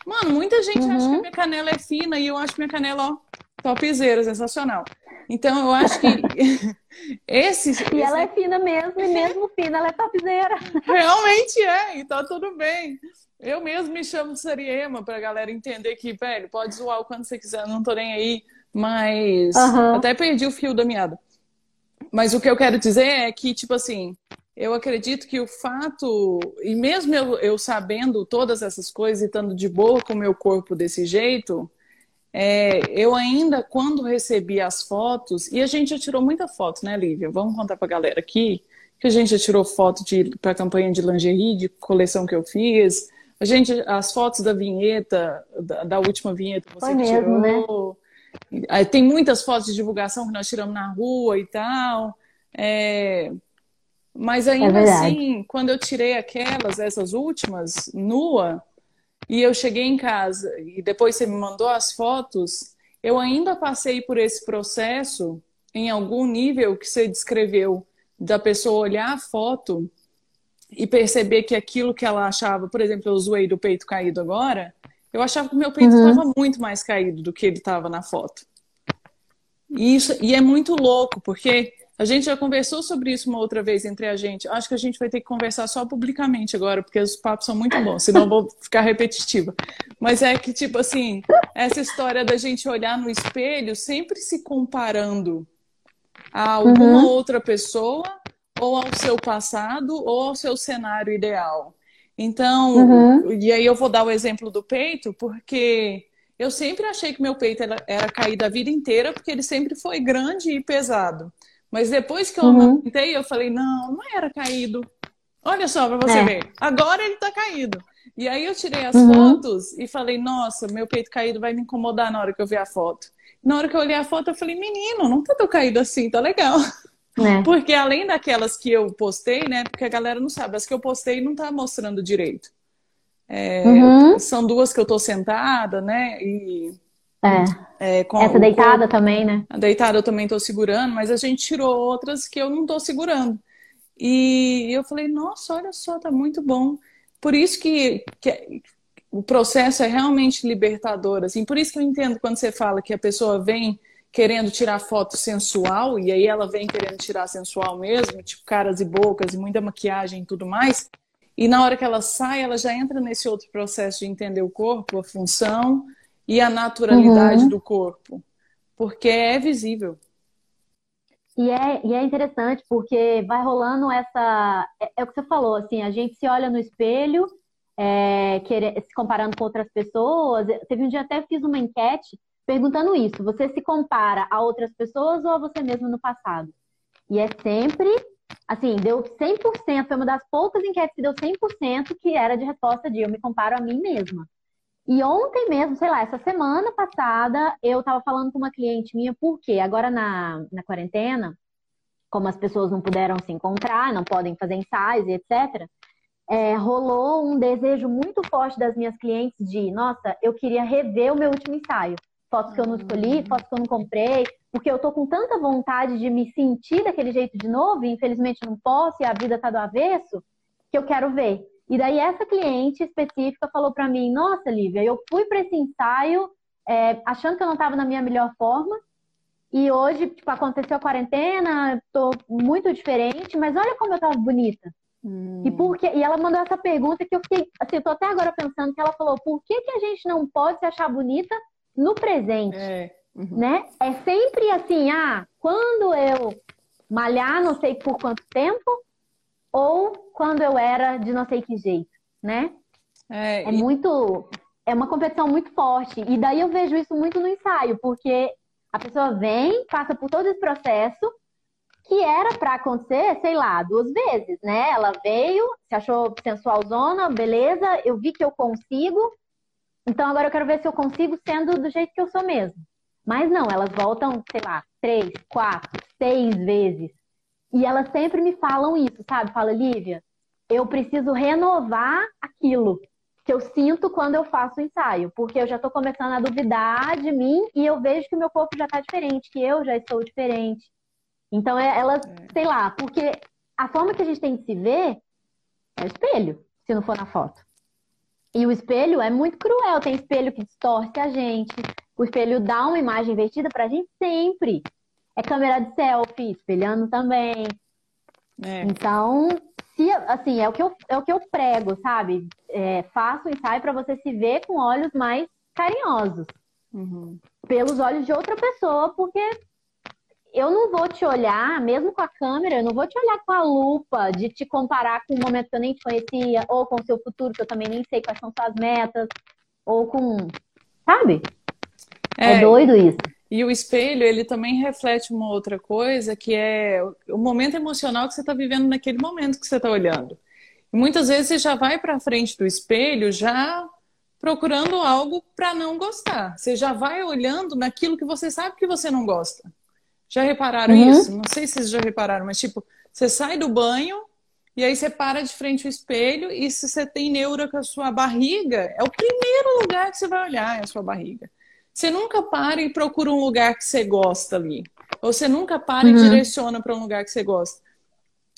Mano, muita gente uhum. acha que a minha canela é fina e eu acho minha canela, ó, topzera, sensacional. Então, eu acho que <laughs> esse. E ela é fina mesmo, e mesmo fina, ela é topzera. Realmente é, e tá tudo bem. Eu mesmo me chamo de Sariema pra galera entender que, velho, pode zoar o quanto você quiser, não tô nem aí. Mas uhum. até perdi o fio da meada. Mas o que eu quero dizer é que, tipo assim, eu acredito que o fato, e mesmo eu, eu sabendo todas essas coisas e estando de boa com o meu corpo desse jeito, é, eu ainda, quando recebi as fotos, e a gente já tirou muita foto, né, Lívia? Vamos contar pra galera aqui, que a gente já tirou foto para a campanha de lingerie, de coleção que eu fiz. A gente, as fotos da vinheta, da, da última vinheta que você Foi tirou. Mesmo, né? Tem muitas fotos de divulgação que nós tiramos na rua e tal. É... Mas ainda é assim, quando eu tirei aquelas, essas últimas, nua, e eu cheguei em casa e depois você me mandou as fotos, eu ainda passei por esse processo em algum nível que você descreveu da pessoa olhar a foto e perceber que aquilo que ela achava, por exemplo, eu zoei do peito caído agora, eu achava que o meu peito estava uhum. muito mais caído do que ele estava na foto. E, isso, e é muito louco, porque a gente já conversou sobre isso uma outra vez entre a gente. Acho que a gente vai ter que conversar só publicamente agora, porque os papos são muito bons, senão eu vou ficar repetitiva. Mas é que, tipo assim, essa história da gente olhar no espelho sempre se comparando a alguma uhum. outra pessoa, ou ao seu passado, ou ao seu cenário ideal. Então, uhum. e aí eu vou dar o exemplo do peito, porque eu sempre achei que meu peito era, era caído a vida inteira, porque ele sempre foi grande e pesado. Mas depois que eu uhum. amamentei, eu falei, não, não era caído. Olha só para você é. ver. Agora ele tá caído. E aí eu tirei as uhum. fotos e falei, nossa, meu peito caído vai me incomodar na hora que eu ver a foto. Na hora que eu olhei a foto, eu falei, menino, não tá tão caído assim, tá legal. <laughs> É. Porque além daquelas que eu postei, né? Porque a galera não sabe, as que eu postei não tá mostrando direito. É, uhum. São duas que eu tô sentada, né? E é. é Essa deitada corpo, também, né? A deitada eu também estou segurando, mas a gente tirou outras que eu não estou segurando. E eu falei, nossa, olha só, tá muito bom. Por isso que, que o processo é realmente libertador, assim. Por isso que eu entendo quando você fala que a pessoa vem querendo tirar foto sensual, e aí ela vem querendo tirar sensual mesmo, tipo caras e bocas e muita maquiagem e tudo mais. E na hora que ela sai, ela já entra nesse outro processo de entender o corpo, a função, e a naturalidade uhum. do corpo, porque é visível. E é, e é interessante porque vai rolando essa. É, é, o que você falou, assim, a gente se olha no espelho, é, se comparando com outras pessoas. Teve um dia até fiz uma enquete perguntando isso: você se compara a outras pessoas ou a você mesmo no passado? E é sempre, assim, deu 100%, foi uma das poucas enquetes que deu 100% que era de resposta de eu me comparo a mim mesma. E ontem mesmo, sei lá, essa semana passada, eu estava falando com uma cliente minha, porque agora na, na quarentena, como as pessoas não puderam se encontrar, não podem fazer ensaios e etc., é, rolou um desejo muito forte das minhas clientes de, nossa, eu queria rever o meu último ensaio. Fotos que eu não escolhi, fotos que eu não comprei, porque eu tô com tanta vontade de me sentir daquele jeito de novo, e infelizmente não posso, e a vida tá do avesso, que eu quero ver. E daí essa cliente específica falou para mim: Nossa, Lívia, eu fui para esse ensaio é, achando que eu não estava na minha melhor forma. E hoje, tipo, aconteceu a quarentena, tô muito diferente, mas olha como eu tava bonita. Hum. E, por e ela mandou essa pergunta que eu fiquei, assim, eu tô até agora pensando que ela falou, por que, que a gente não pode se achar bonita no presente? É. Uhum. Né? É sempre assim, ah, quando eu malhar não sei por quanto tempo, ou quando eu era de não sei que jeito, né? É, é e... muito. É uma competição muito forte. E daí eu vejo isso muito no ensaio, porque a pessoa vem, passa por todo esse processo, que era para acontecer, sei lá, duas vezes, né? Ela veio, se achou sensual zona, beleza, eu vi que eu consigo, então agora eu quero ver se eu consigo sendo do jeito que eu sou mesmo. Mas não, elas voltam, sei lá, três, quatro, seis vezes E elas sempre me falam isso, sabe? Fala, Lívia, eu preciso renovar aquilo que eu sinto quando eu faço o ensaio, porque eu já estou começando a duvidar de mim e eu vejo que o meu corpo já está diferente, que eu já estou diferente. Então, é, elas, é. sei lá, porque a forma que a gente tem de se ver é o espelho, se não for na foto. E o espelho é muito cruel, tem espelho que distorce a gente, o espelho dá uma imagem invertida pra gente sempre. É câmera de selfie, espelhando também. É. Então, se, assim, é o que eu, é o que eu prego, sabe? É, faça o ensaio para você se ver com olhos mais carinhosos. Uhum. Pelos olhos de outra pessoa, porque eu não vou te olhar, mesmo com a câmera, eu não vou te olhar com a lupa de te comparar com um momento que eu nem te conhecia, ou com o seu futuro, que eu também nem sei quais são suas metas, ou com. Sabe? É, é doido isso. E o espelho, ele também reflete uma outra coisa, que é o momento emocional que você está vivendo naquele momento que você está olhando. E muitas vezes você já vai para frente do espelho já procurando algo para não gostar. Você já vai olhando naquilo que você sabe que você não gosta. Já repararam uhum. isso? Não sei se vocês já repararam, mas tipo, você sai do banho e aí você para de frente ao espelho e se você tem neura com a sua barriga, é o primeiro lugar que você vai olhar é a sua barriga. Você nunca para e procura um lugar que você gosta ali. Ou você nunca para uhum. e direciona para um lugar que você gosta.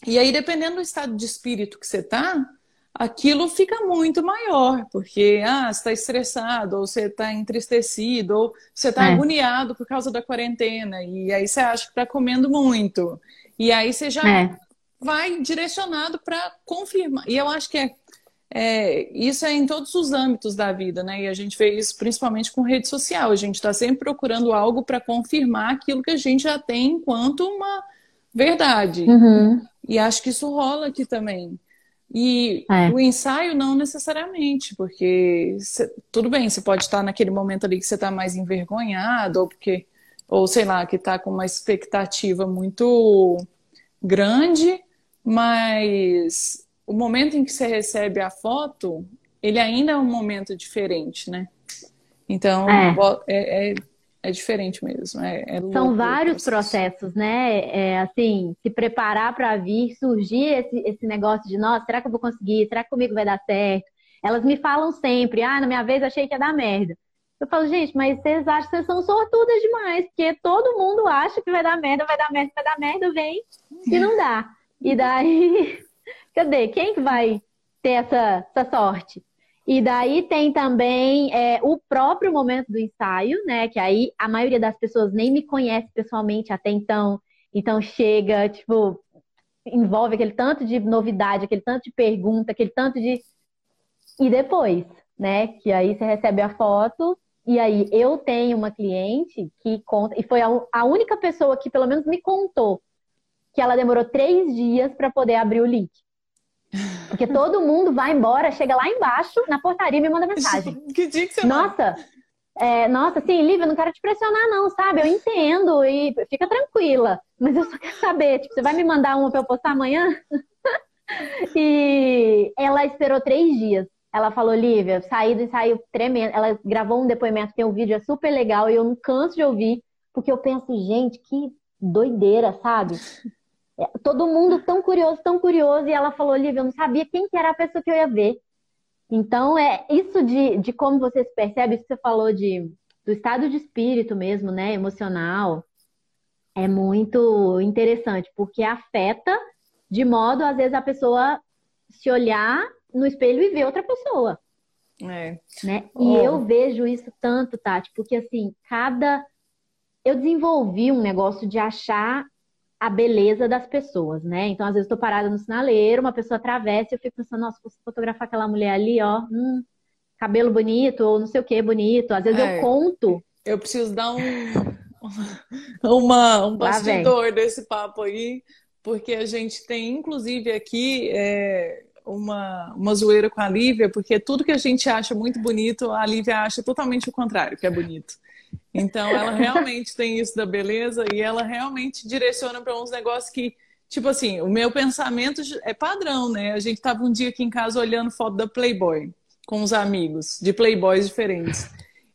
E aí, dependendo do estado de espírito que você tá, aquilo fica muito maior, porque ah, você está estressado, ou você está entristecido, ou você está é. agoniado por causa da quarentena, e aí você acha que está comendo muito. E aí você já é. vai direcionado para confirmar. E eu acho que é é, isso é em todos os âmbitos da vida, né? E a gente vê isso principalmente com rede social. A gente está sempre procurando algo para confirmar aquilo que a gente já tem enquanto uma verdade. Uhum. E acho que isso rola aqui também. E é. o ensaio não necessariamente, porque cê, tudo bem, você pode estar naquele momento ali que você está mais envergonhado, ou porque, ou sei lá, que está com uma expectativa muito grande, mas o momento em que você recebe a foto, ele ainda é um momento diferente, né? Então, é, é, é, diferente mesmo. É, é São vários processos, né? É, assim, se preparar para vir, surgir esse, esse negócio de, nossa, será que eu vou conseguir? Será que comigo vai dar certo? Elas me falam sempre, ah, na minha vez achei que ia dar merda. Eu falo, gente, mas vocês acham que vocês são sortudas demais, porque todo mundo acha que vai dar merda, vai dar merda, vai dar merda, vem e não dá. E daí <laughs> cadê? Quem que vai ter essa, essa sorte? E daí tem também é, o próprio momento do ensaio, né? Que aí a maioria das pessoas nem me conhece pessoalmente até então. Então chega, tipo, envolve aquele tanto de novidade, aquele tanto de pergunta, aquele tanto de. E depois, né? Que aí você recebe a foto. E aí eu tenho uma cliente que conta, e foi a, a única pessoa que pelo menos me contou que ela demorou três dias para poder abrir o link. Porque todo mundo vai embora, chega lá embaixo na portaria e me manda mensagem. <laughs> Que dia que você Nossa, é, nossa, assim, Lívia, eu não quero te pressionar, não, sabe? Eu entendo e fica tranquila. Mas eu só quero saber, tipo, você vai me mandar uma pra eu postar amanhã? <laughs> e ela esperou três dias. Ela falou, Lívia, saí do ensaio tremendo. Ela gravou um depoimento, tem um vídeo, é super legal, e eu não canso de ouvir, porque eu penso, gente, que doideira, sabe? É, todo mundo tão curioso, tão curioso, e ela falou, Lívia, eu não sabia quem que era a pessoa que eu ia ver. Então, é isso de, de como você se percebe, isso que você falou de, do estado de espírito mesmo, né, emocional, é muito interessante, porque afeta de modo, às vezes, a pessoa se olhar no espelho e ver outra pessoa. É. Né? E oh. eu vejo isso tanto, Tati, porque assim, cada. Eu desenvolvi um negócio de achar a beleza das pessoas, né? Então, às vezes, estou parada no sinaleiro, uma pessoa atravessa e eu fico pensando, nossa, se fotografar aquela mulher ali, ó, hum, cabelo bonito, ou não sei o que bonito. Às vezes é, eu conto. Eu preciso dar um, <laughs> uma, um bastidor desse papo aí, porque a gente tem, inclusive, aqui é, uma, uma zoeira com a Lívia, porque tudo que a gente acha muito bonito, a Lívia acha totalmente o contrário, que é bonito. Então, ela realmente tem isso da beleza e ela realmente direciona para uns negócios que, tipo assim, o meu pensamento é padrão, né? A gente estava um dia aqui em casa olhando foto da Playboy com os amigos, de Playboys diferentes.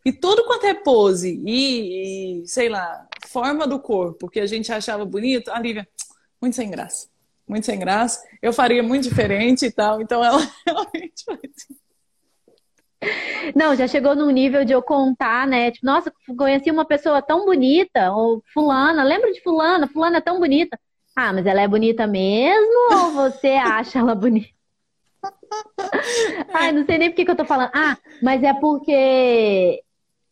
E tudo quanto é pose e, e, sei lá, forma do corpo que a gente achava bonito, a Lívia, muito sem graça. Muito sem graça. Eu faria muito diferente e tal. Então ela <laughs> realmente. Não, já chegou num nível de eu contar, né? Tipo, nossa, conheci uma pessoa tão bonita, ou fulana, lembra de fulana? Fulana é tão bonita. Ah, mas ela é bonita mesmo ou você <laughs> acha ela bonita? Ai, não sei nem por que, que eu tô falando. Ah, mas é porque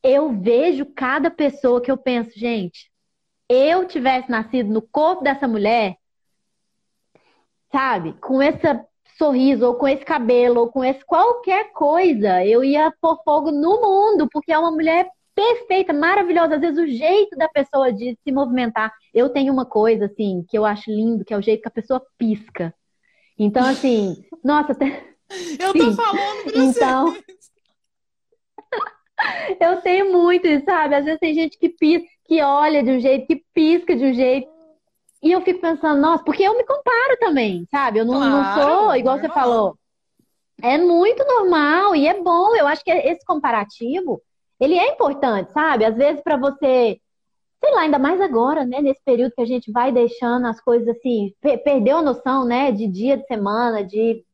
eu vejo cada pessoa que eu penso, gente, eu tivesse nascido no corpo dessa mulher, sabe, com esse sorriso, ou com esse cabelo, ou com esse qualquer coisa, eu ia pôr fogo no mundo, porque é uma mulher perfeita, maravilhosa. Às vezes o jeito da pessoa de se movimentar. Eu tenho uma coisa, assim, que eu acho lindo, que é o jeito que a pessoa pisca. Então, assim, <laughs> nossa. Eu tô Sim. falando pra então... <laughs> eu tenho muito, sabe? Às vezes tem gente que pisca, que olha de um jeito, que pisca de um jeito. E eu fico pensando, nossa, porque eu me comparo também, sabe? Eu não, claro, não sou, igual normal. você falou. É muito normal e é bom. Eu acho que esse comparativo, ele é importante, sabe? Às vezes para você, sei lá, ainda mais agora, né? Nesse período que a gente vai deixando as coisas assim, perdeu a noção, né? De dia de semana, de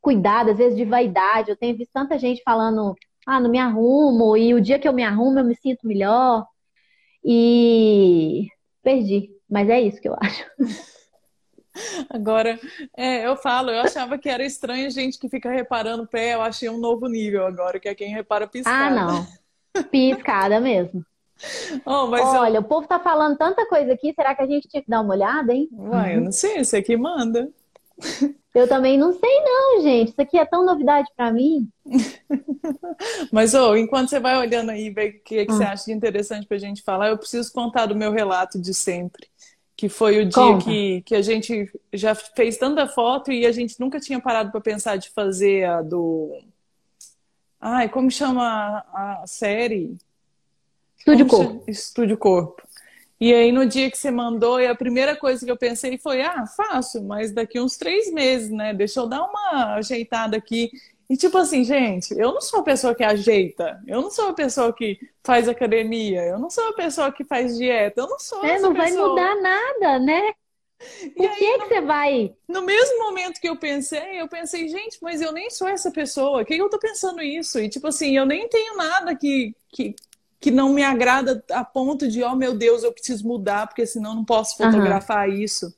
cuidado, às vezes de vaidade. Eu tenho visto tanta gente falando, ah, não me arrumo, e o dia que eu me arrumo eu me sinto melhor. E perdi, mas é isso que eu acho. <laughs> Agora, é, eu falo, eu achava que era estranho gente que fica reparando o pé, eu achei um novo nível agora, que é quem repara piscada. Ah, não. <laughs> Piscada mesmo. Oh, Olha, eu... o povo tá falando tanta coisa aqui, será que a gente tinha que dar uma olhada, hein? Uai, eu não sei, você que manda. <laughs> Eu também não sei não, gente. Isso aqui é tão novidade para mim. Mas, oh, enquanto você vai olhando aí, ver o que, que você ah. acha interessante pra gente falar, eu preciso contar do meu relato de sempre. Que foi o dia que, que a gente já fez tanta foto e a gente nunca tinha parado para pensar de fazer a do... Ai, como chama a série? Estúdio Corpo. Estúdio Corpo. E aí, no dia que você mandou, e a primeira coisa que eu pensei foi: ah, faço, mas daqui uns três meses, né? Deixa eu dar uma ajeitada aqui. E tipo assim, gente, eu não sou a pessoa que ajeita, eu não sou a pessoa que faz academia, eu não sou a pessoa que faz dieta, eu não sou é, não vai mudar nada, né? Por aí, que, no, que você vai? No mesmo momento que eu pensei, eu pensei, gente, mas eu nem sou essa pessoa. Que, que eu tô pensando isso? E tipo assim, eu nem tenho nada que, que, que não me agrada a ponto de, oh meu Deus, eu preciso mudar, porque senão não posso fotografar uhum. isso.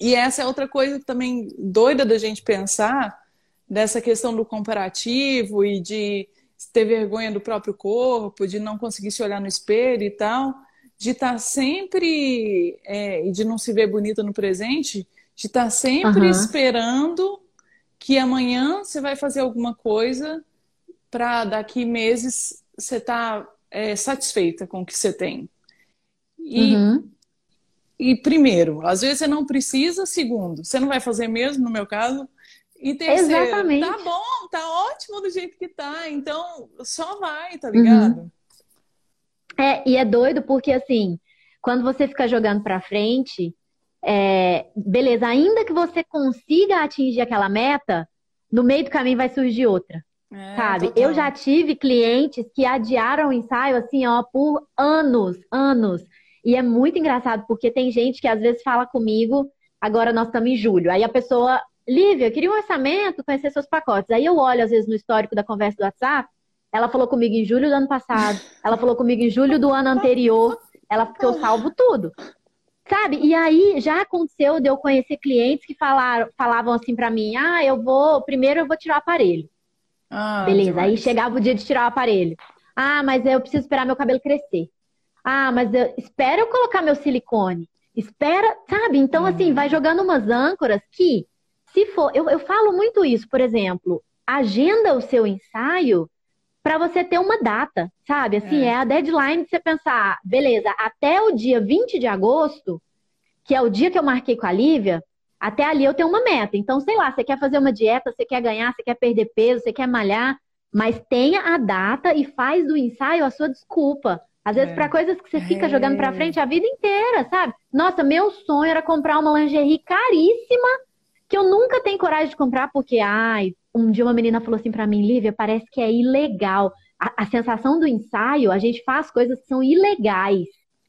E essa é outra coisa também doida da gente pensar, dessa questão do comparativo e de ter vergonha do próprio corpo, de não conseguir se olhar no espelho e tal, de estar tá sempre, é, e de não se ver bonita no presente, de estar tá sempre uhum. esperando que amanhã você vai fazer alguma coisa para daqui meses você tá é, satisfeita com o que você tem. E, uhum. e primeiro, às vezes você não precisa, segundo, você não vai fazer mesmo, no meu caso. E terceiro, Exatamente. tá bom, tá ótimo do jeito que tá, então só vai, tá ligado? Uhum. É, e é doido porque assim, quando você fica jogando pra frente, é, beleza, ainda que você consiga atingir aquela meta, no meio do caminho vai surgir outra. É, sabe? Total. Eu já tive clientes que adiaram o ensaio assim, ó, por anos, anos. E é muito engraçado, porque tem gente que às vezes fala comigo, agora nós estamos em julho. Aí a pessoa, Lívia, queria um orçamento, conhecer seus pacotes. Aí eu olho, às vezes, no histórico da conversa do WhatsApp, ela falou comigo em julho do ano passado, ela falou comigo em julho do ano anterior, ela porque eu salvo tudo. Sabe? E aí já aconteceu de eu conhecer clientes que falaram, falavam assim para mim: "Ah, eu vou, primeiro eu vou tirar o aparelho". Ah, Beleza, demais. aí chegava o dia de tirar o aparelho. Ah, mas eu preciso esperar meu cabelo crescer. Ah, mas eu, espera eu colocar meu silicone. Espera, sabe? Então, hum. assim, vai jogando umas âncoras que, se for. Eu, eu falo muito isso, por exemplo, agenda o seu ensaio para você ter uma data, sabe? Assim, é. é a deadline de você pensar, beleza, até o dia 20 de agosto, que é o dia que eu marquei com a Lívia, até ali eu tenho uma meta. Então, sei lá, você quer fazer uma dieta, você quer ganhar, você quer perder peso, você quer malhar, mas tenha a data e faz do ensaio a sua desculpa. Às vezes, é. para coisas que você fica é. jogando para frente a vida inteira, sabe? Nossa, meu sonho era comprar uma lingerie caríssima que eu nunca tenho coragem de comprar porque, ai, um dia uma menina falou assim para mim, Lívia, parece que é ilegal. A, a sensação do ensaio, a gente faz coisas que são ilegais.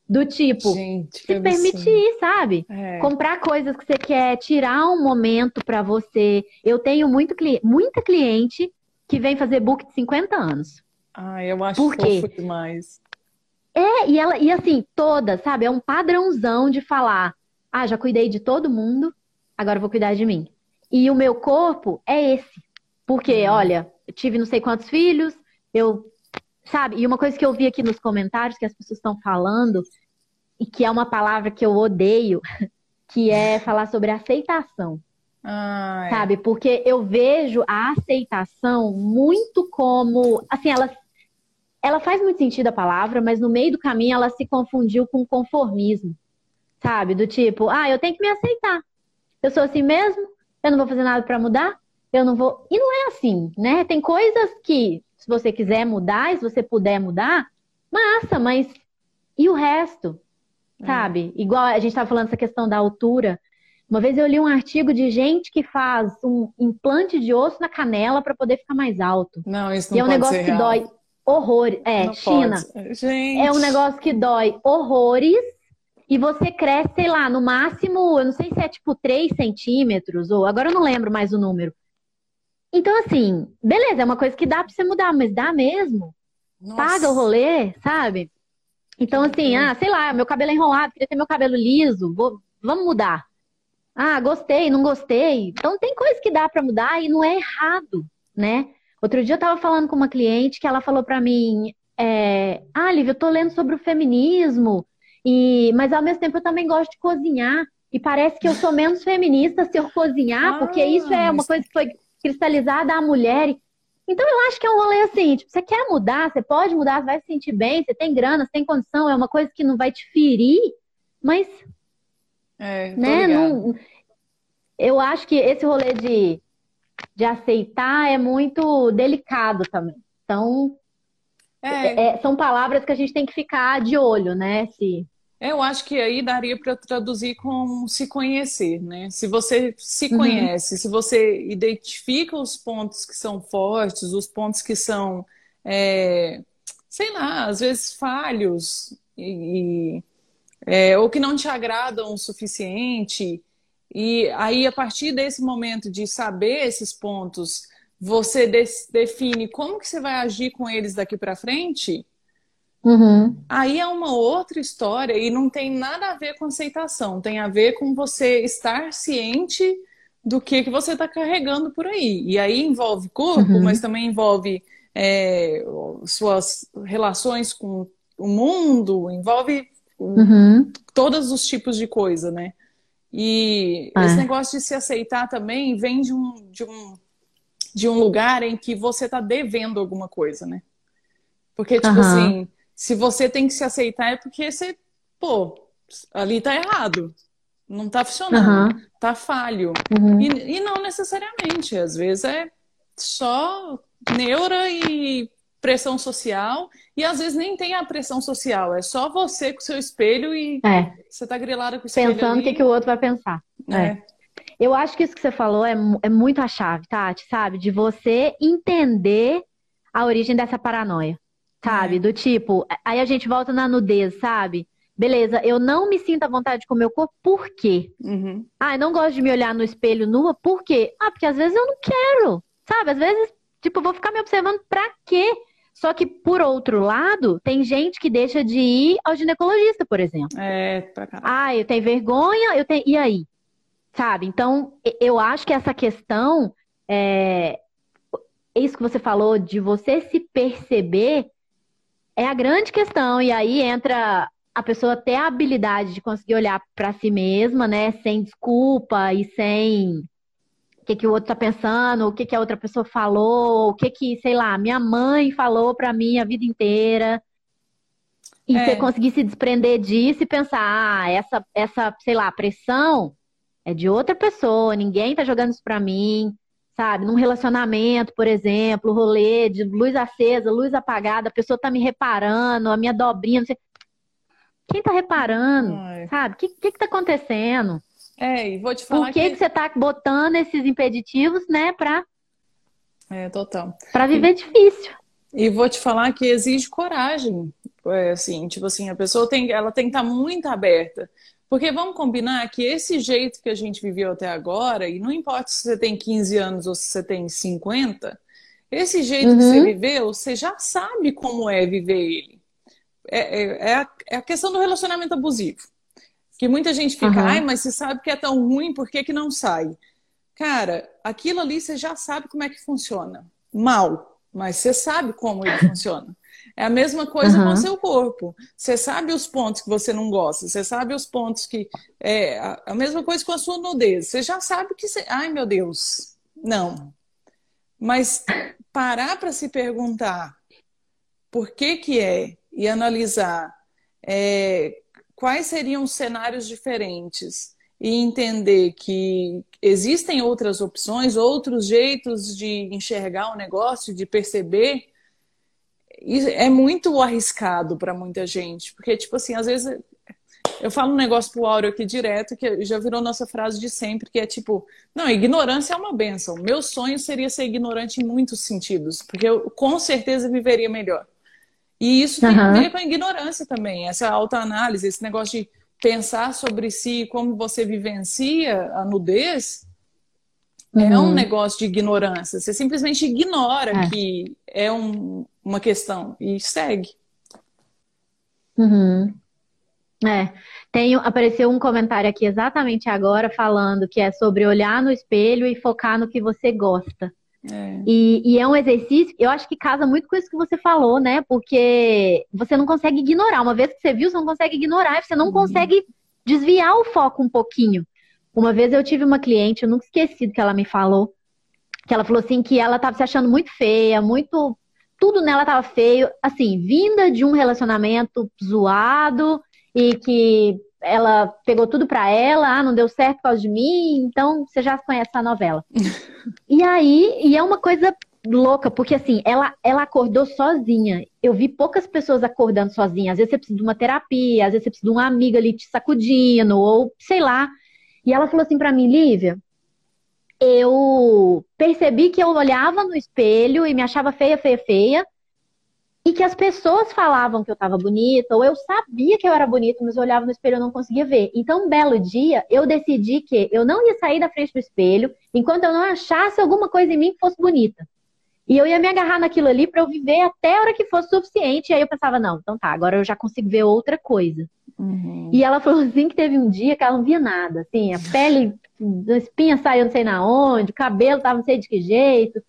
Do tipo, Gente, se permitir, sabe? É. Comprar coisas que você quer, tirar um momento para você. Eu tenho muito, muita cliente que vem fazer book de 50 anos. Ah, eu acho Por quê? fofo demais. É, e ela, e assim, toda, sabe? É um padrãozão de falar: ah, já cuidei de todo mundo, agora eu vou cuidar de mim. E o meu corpo é esse. Porque, Uhum. olha, eu tive não sei quantos filhos, eu. Sabe? E uma coisa que eu vi aqui nos comentários que as pessoas estão falando, e que é uma palavra que eu odeio, <laughs> que é falar sobre aceitação. É. Sabe? Porque eu vejo a aceitação muito como. Assim, ela, ela faz muito sentido a palavra, mas no meio do caminho ela se confundiu com conformismo. Sabe? Do tipo, ah, eu tenho que me aceitar. Eu sou assim mesmo, eu não vou fazer nada para mudar, eu não vou. E não é assim, né? Tem coisas que, se você quiser mudar, se você puder mudar, massa, mas e o resto? Sabe? Igual a gente estava falando essa questão da altura. Uma vez eu li um artigo de gente que faz um implante de osso na canela para poder ficar mais alto. Não, isso não e é um negócio que real. dói horrores. É, Não China. Gente. É um negócio que dói horrores e você cresce, sei lá, no máximo, eu não sei se é tipo 3 centímetros, ou agora eu não lembro mais o número. Então, assim, beleza, é uma coisa que dá pra você mudar, mas dá mesmo? Nossa. Paga o rolê, sabe? Então, assim, ah, sei lá, meu cabelo é enrolado, queria ter meu cabelo liso, vou- vamos mudar. Ah, gostei, não gostei. Então, tem coisa que dá pra mudar e não é errado, né? Outro dia eu tava falando com uma cliente que ela falou pra mim, é, ah, Lívia, eu tô lendo sobre o feminismo, e mas ao mesmo tempo eu também gosto de cozinhar. E parece que eu sou menos feminista se eu cozinhar, porque Ah, isso é uma coisa que foi cristalizada à mulher. Então eu acho que é um rolê assim, tipo, você quer mudar, você pode mudar, você vai se sentir bem, você tem grana, você tem condição, é uma coisa que não vai te ferir, mas É, né? Não, eu acho que esse rolê de, de aceitar é muito delicado também. Então, É, é- são palavras que a gente tem que ficar de olho, né? Se... eu acho que aí daria para traduzir com se conhecer, né? Se você se Uhum. conhece, se você identifica os pontos que são fortes, os pontos que são, é, sei lá, às vezes falhos e, e, é, ou que não te agradam o suficiente, e aí a partir desse momento de saber esses pontos, você define como que você vai agir com eles daqui para frente. Uhum. Aí é uma outra história e não tem nada a ver com aceitação, tem a ver com você estar ciente do que, que você está carregando por aí. E aí envolve corpo, Uhum. mas também envolve é, suas relações com o mundo, envolve Uhum. todos os tipos de coisa, né? E É. esse negócio de se aceitar também vem de um, de um, de um lugar em que você está devendo alguma coisa, né? Porque, tipo Aham. assim, se você tem que se aceitar é porque você, pô, ali tá errado. Não tá funcionando, Aham. tá falho. Uhum. E, e não necessariamente, às vezes é só neura e pressão social, e às vezes nem tem a pressão social, é só você com o seu espelho e É, você tá grilada com o espelho pensando o que, que o outro vai pensar. né? Eu acho que isso que você falou é, é muito a chave, Tati, sabe? De você entender a origem dessa paranoia, sabe? É. Do tipo, aí a gente volta na nudez, sabe? Beleza, eu não me sinto à vontade com o meu corpo, por quê? Uhum. Ah, eu não gosto de me olhar no espelho nua, por quê? Ah, porque às vezes eu não quero, sabe? Às vezes, tipo, eu vou ficar me observando pra quê? Só que, por outro lado, tem gente que deixa de ir ao ginecologista, por exemplo. É, pra caralho. Ah, eu tenho vergonha, eu tenho. E aí? Sabe? Então, eu acho que essa questão é isso que você falou de você se perceber é a grande questão. E aí entra a pessoa ter a habilidade de conseguir olhar para si mesma, né? Sem desculpa e sem o que, que o outro tá pensando, o que, que a outra pessoa falou, o que que, sei lá, minha mãe falou para mim a vida inteira. E É. você conseguir se desprender disso e pensar, ah, essa, essa, sei lá, pressão é de outra pessoa, ninguém tá jogando isso pra mim, sabe? Num relacionamento, por exemplo, rolê de luz acesa, luz apagada, a pessoa tá me reparando, a minha dobrinha, não sei. Quem tá reparando? Ai. Sabe? O que, que que tá acontecendo? É, e vou te falar Por que, que você tá botando esses impeditivos, né, pra, É, total. pra viver difícil? E vou te falar que exige coragem. É, assim, tipo assim, a pessoa tem, ela tem que estar tá muito aberta. Porque vamos combinar que esse jeito que a gente viveu até agora, e não importa se você tem 15 anos ou se você tem 50, esse jeito uhum. que você uhum. viveu, você já sabe como é viver ele. É, é, é, a, é a, questão do relacionamento abusivo. Que muita gente fica, uhum. ai, mas você sabe que é tão ruim, por que, que não sai? Cara, aquilo ali você já sabe como é que funciona. Mal, mas você sabe como ele funciona. É a mesma coisa uhum. com o seu corpo. Você sabe os pontos que você não gosta, você sabe os pontos que. É a mesma coisa com a sua nudez. Você já sabe que você. Ai, meu Deus. Não. Mas parar para se perguntar por que, que é e analisar é, quais seriam os cenários diferentes e entender que existem outras opções, outros jeitos de enxergar o negócio, de perceber é muito arriscado para muita gente, porque, tipo assim, às vezes eu falo um negócio pro Áureo aqui direto, que já virou nossa frase de sempre, que é tipo, não, ignorância é uma benção. Meu sonho seria ser ignorante em muitos sentidos, porque eu com certeza viveria melhor. E isso tem a ver com a ignorância também, essa autoanálise, esse negócio de pensar sobre si, como você vivencia a nudez, uhum. é um uhum. negócio de ignorância. Você simplesmente ignora é. que é um, uma questão e segue. Uhum. É, tenho, apareceu um comentário aqui exatamente agora falando que é sobre olhar no espelho e focar no que você gosta. É. E, e, é um exercício, eu acho que casa muito com isso que você falou, né? Porque você não consegue ignorar. Uma vez que você viu, você não consegue ignorar, você não uhum. consegue desviar o foco um pouquinho. Uma vez eu tive uma cliente, eu nunca esqueci do que ela me falou, que ela falou assim que ela estava se achando muito feia, muito tudo nela estava feio, assim, vinda de um relacionamento zoado e que ela pegou tudo pra ela, ah, não deu certo por causa de mim, então você já conhece a novela. <laughs> e aí, e é uma coisa louca, porque assim, ela, ela acordou sozinha. Eu vi poucas pessoas acordando sozinha. Às vezes você precisa de uma terapia, às vezes você precisa de uma amiga ali te sacudindo, ou sei lá. E ela falou assim para mim, Lívia, eu percebi que eu olhava no espelho e me achava feia, feia, feia, e que as pessoas falavam que eu estava bonita, ou eu sabia que eu era bonita, mas eu olhava no espelho e não conseguia ver. Então, um belo dia, eu decidi que eu não ia sair da frente do espelho enquanto eu não achasse alguma coisa em mim que fosse bonita. E eu ia me agarrar naquilo ali para eu viver até a hora que fosse suficiente. E aí eu pensava, não, então tá, agora eu já consigo ver outra coisa. Uhum. E ela falou assim que teve um dia que ela não via nada, assim, a pele, a espinha saiu não sei na onde, o cabelo tava não sei de que jeito.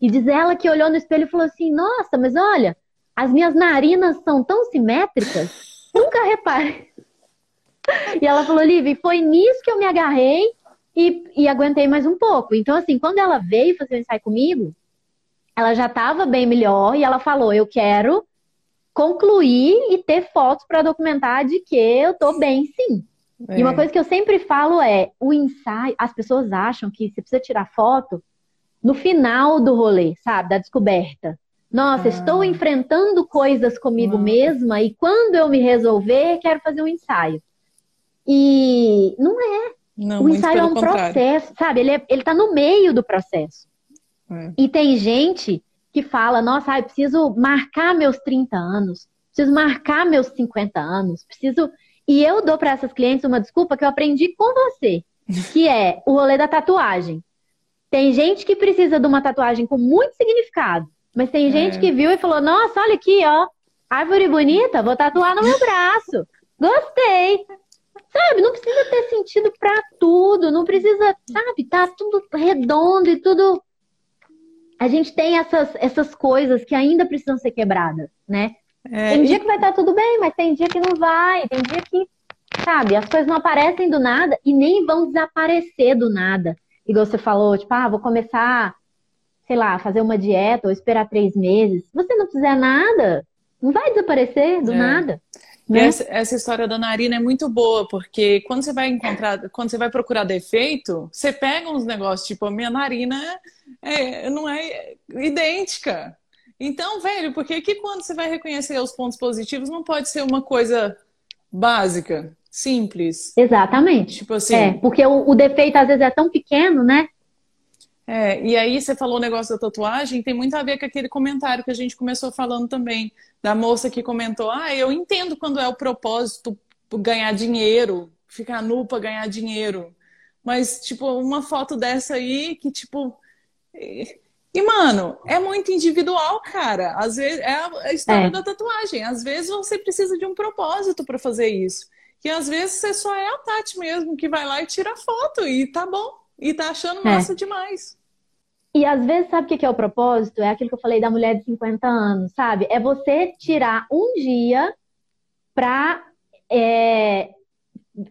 E diz ela que olhou no espelho e falou assim, nossa, mas olha, as minhas narinas são tão simétricas, nunca reparei. <laughs> E ela falou, Liv, foi nisso que eu me agarrei e, e aguentei mais um pouco. Então, assim, quando ela veio fazer o ensaio comigo, ela já estava bem melhor e ela falou: Eu quero concluir e ter fotos para documentar de que eu tô bem, sim. É. E uma coisa que eu sempre falo é: o ensaio, as pessoas acham que você precisa tirar foto no final do rolê, sabe? Da descoberta. Nossa, ah. estou enfrentando coisas comigo ah. mesma e quando eu me resolver, quero fazer um ensaio. E não é. Não, o ensaio é um contrário. processo, sabe? Ele, é, ele tá no meio do processo. É. E tem gente que fala, nossa, eu preciso marcar meus 30 anos, preciso marcar meus 50 anos, preciso. E eu dou para essas clientes uma desculpa que eu aprendi com você, que é o rolê da tatuagem. Tem gente que precisa de uma tatuagem com muito significado, mas tem é. gente que viu e falou: Nossa, olha aqui, ó, árvore bonita, vou tatuar no meu braço. Gostei. Sabe, não precisa ter sentido para tudo, não precisa, sabe, tá tudo redondo e tudo a gente tem essas, essas coisas que ainda precisam ser quebradas, né? É, tem dia que vai estar tudo bem, mas tem dia que não vai, tem dia que, sabe, as coisas não aparecem do nada e nem vão desaparecer do nada. Igual você falou, tipo, ah, vou começar, sei lá, fazer uma dieta ou esperar três meses. Se você não fizer nada, não vai desaparecer do é. nada. Né? Essa, essa, história da narina é muito boa, porque quando você vai encontrar, quando você vai procurar defeito, você pega uns negócios, tipo, a minha narina é, não é idêntica. Então, velho, por que, quando você vai reconhecer os pontos positivos não pode ser uma coisa básica, simples? Exatamente. Tipo assim. É, porque o, o defeito às vezes é tão pequeno, né? É, e aí você falou o negócio da tatuagem, tem muito a ver com aquele comentário que a gente começou falando também, da moça que comentou, ah, eu entendo quando é o propósito ganhar dinheiro, ficar nu para ganhar dinheiro. Mas, tipo, uma foto dessa aí que, tipo. E, mano, é muito individual, cara. Às vezes é a história é. da tatuagem. Às vezes você precisa de um propósito para fazer isso. E às vezes você só é a Tati mesmo que vai lá e tira foto e tá bom. E tá achando é. massa é. demais. E às vezes, sabe o que é o propósito? É aquilo que eu falei da mulher de 50 anos, sabe? É você tirar um dia pra é,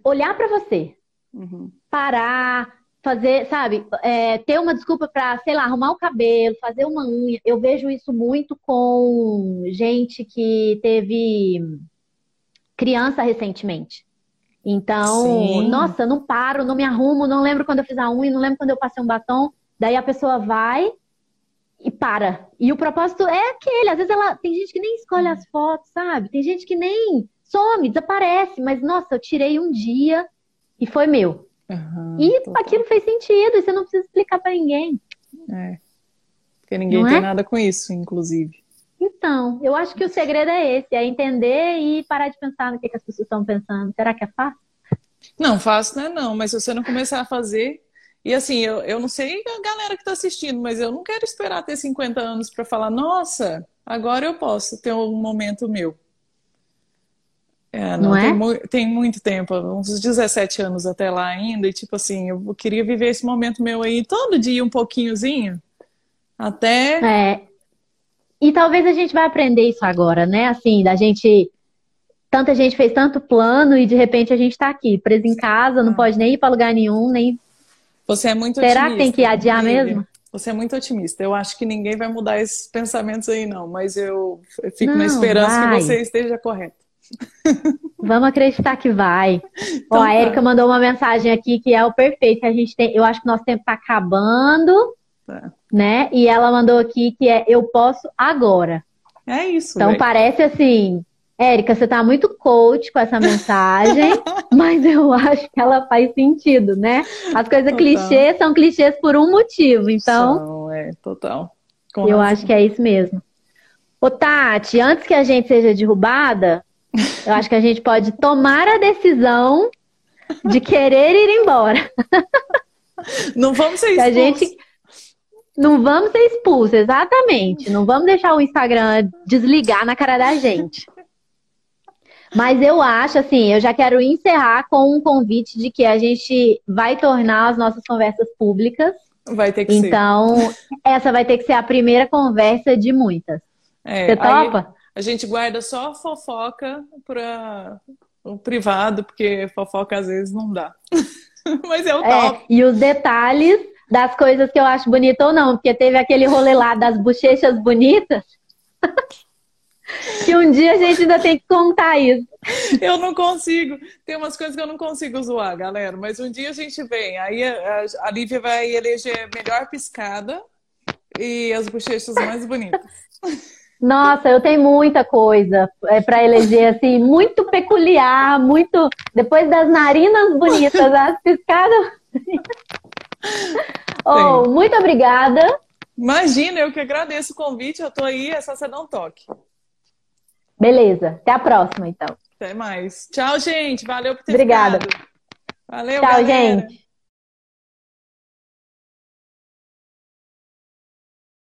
olhar para você, uhum. parar, fazer, sabe, é, ter uma desculpa para, sei lá, arrumar o cabelo, fazer uma unha. Eu vejo isso muito com gente que teve criança recentemente. Então, Sim. nossa, não paro, não me arrumo, não lembro quando eu fiz a unha, não lembro quando eu passei um batom. Daí a pessoa vai e para. E o propósito é aquele. Às vezes ela tem gente que nem escolhe as fotos, sabe? Tem gente que nem some, desaparece. Mas, nossa, eu tirei um dia e foi meu. Uhum, e total. aquilo fez sentido, você não precisa explicar para ninguém. É. Porque ninguém não tem é? nada com isso, inclusive. Então, eu acho que o segredo é esse, é entender e parar de pensar no que, que as pessoas estão pensando. Será que é fácil? Não, fácil não é não, mas se você não começar a fazer. E assim, eu, eu não sei a galera que está assistindo, mas eu não quero esperar ter 50 anos para falar, nossa, agora eu posso ter um momento meu. É, não, não é? Tem, mu tem, muito tempo, uns 17 anos até lá ainda, e tipo assim, eu queria viver esse momento meu aí todo dia um pouquinhozinho, até... É. E talvez a gente vai aprender isso agora, né? Assim, da gente... Tanta gente fez tanto plano e de repente a gente tá aqui, preso em casa, não pode nem ir para lugar nenhum, nem... Você é muito Será que tem que adiar mesmo? Você é muito otimista. Eu acho que ninguém vai mudar esses pensamentos aí, não. Mas eu fico não, na esperança vai. que você esteja correto. Vamos acreditar que vai. Então, Ó, a Erika tá. mandou uma mensagem aqui que é o perfeito a gente tem. Eu acho que nosso tempo está acabando, tá. né? E ela mandou aqui que é eu posso agora. É isso. Então véio. parece assim, Érica, você está muito coach com essa mensagem, <laughs> mas eu acho que ela faz sentido, né? As coisas clichês são clichês por um motivo, então. São, é, total. Com eu razão. acho que é isso mesmo. Ô, Tati, antes que a gente seja derrubada, eu acho que a gente pode tomar a decisão de querer ir embora. Não vamos ser <laughs> expulsos. A gente não vamos ser expulsos, exatamente. Não vamos deixar o Instagram desligar na cara da gente. Mas eu acho, assim, eu já quero encerrar com um convite de que a gente vai tornar as nossas conversas públicas. Vai ter que então, ser. Então, essa vai ter que ser a primeira conversa de muitas. É, Você topa? Aí a gente guarda só fofoca para o privado, porque fofoca às vezes não dá. <laughs> Mas é o top. É, e os detalhes das coisas que eu acho bonita ou não, porque teve aquele rolê lá das bochechas bonitas. <laughs> que um dia a gente ainda tem que contar isso. Eu não consigo. Tem umas coisas que eu não consigo zoar, galera. Mas um dia a gente vem. Aí a, a Lívia vai eleger melhor piscada e as bochechas mais bonitas. <laughs> Nossa, eu tenho muita coisa é, para eleger, assim, muito peculiar, muito. Depois das narinas bonitas, <laughs> as piscadas. oh, muito obrigada. Imagina, eu que agradeço o convite, eu tô aí, é só você dar um toque. Beleza, até a próxima, então. Até mais. Tchau, gente. Valeu por ter Obrigada. Ficado. Valeu, Tchau, galera. gente.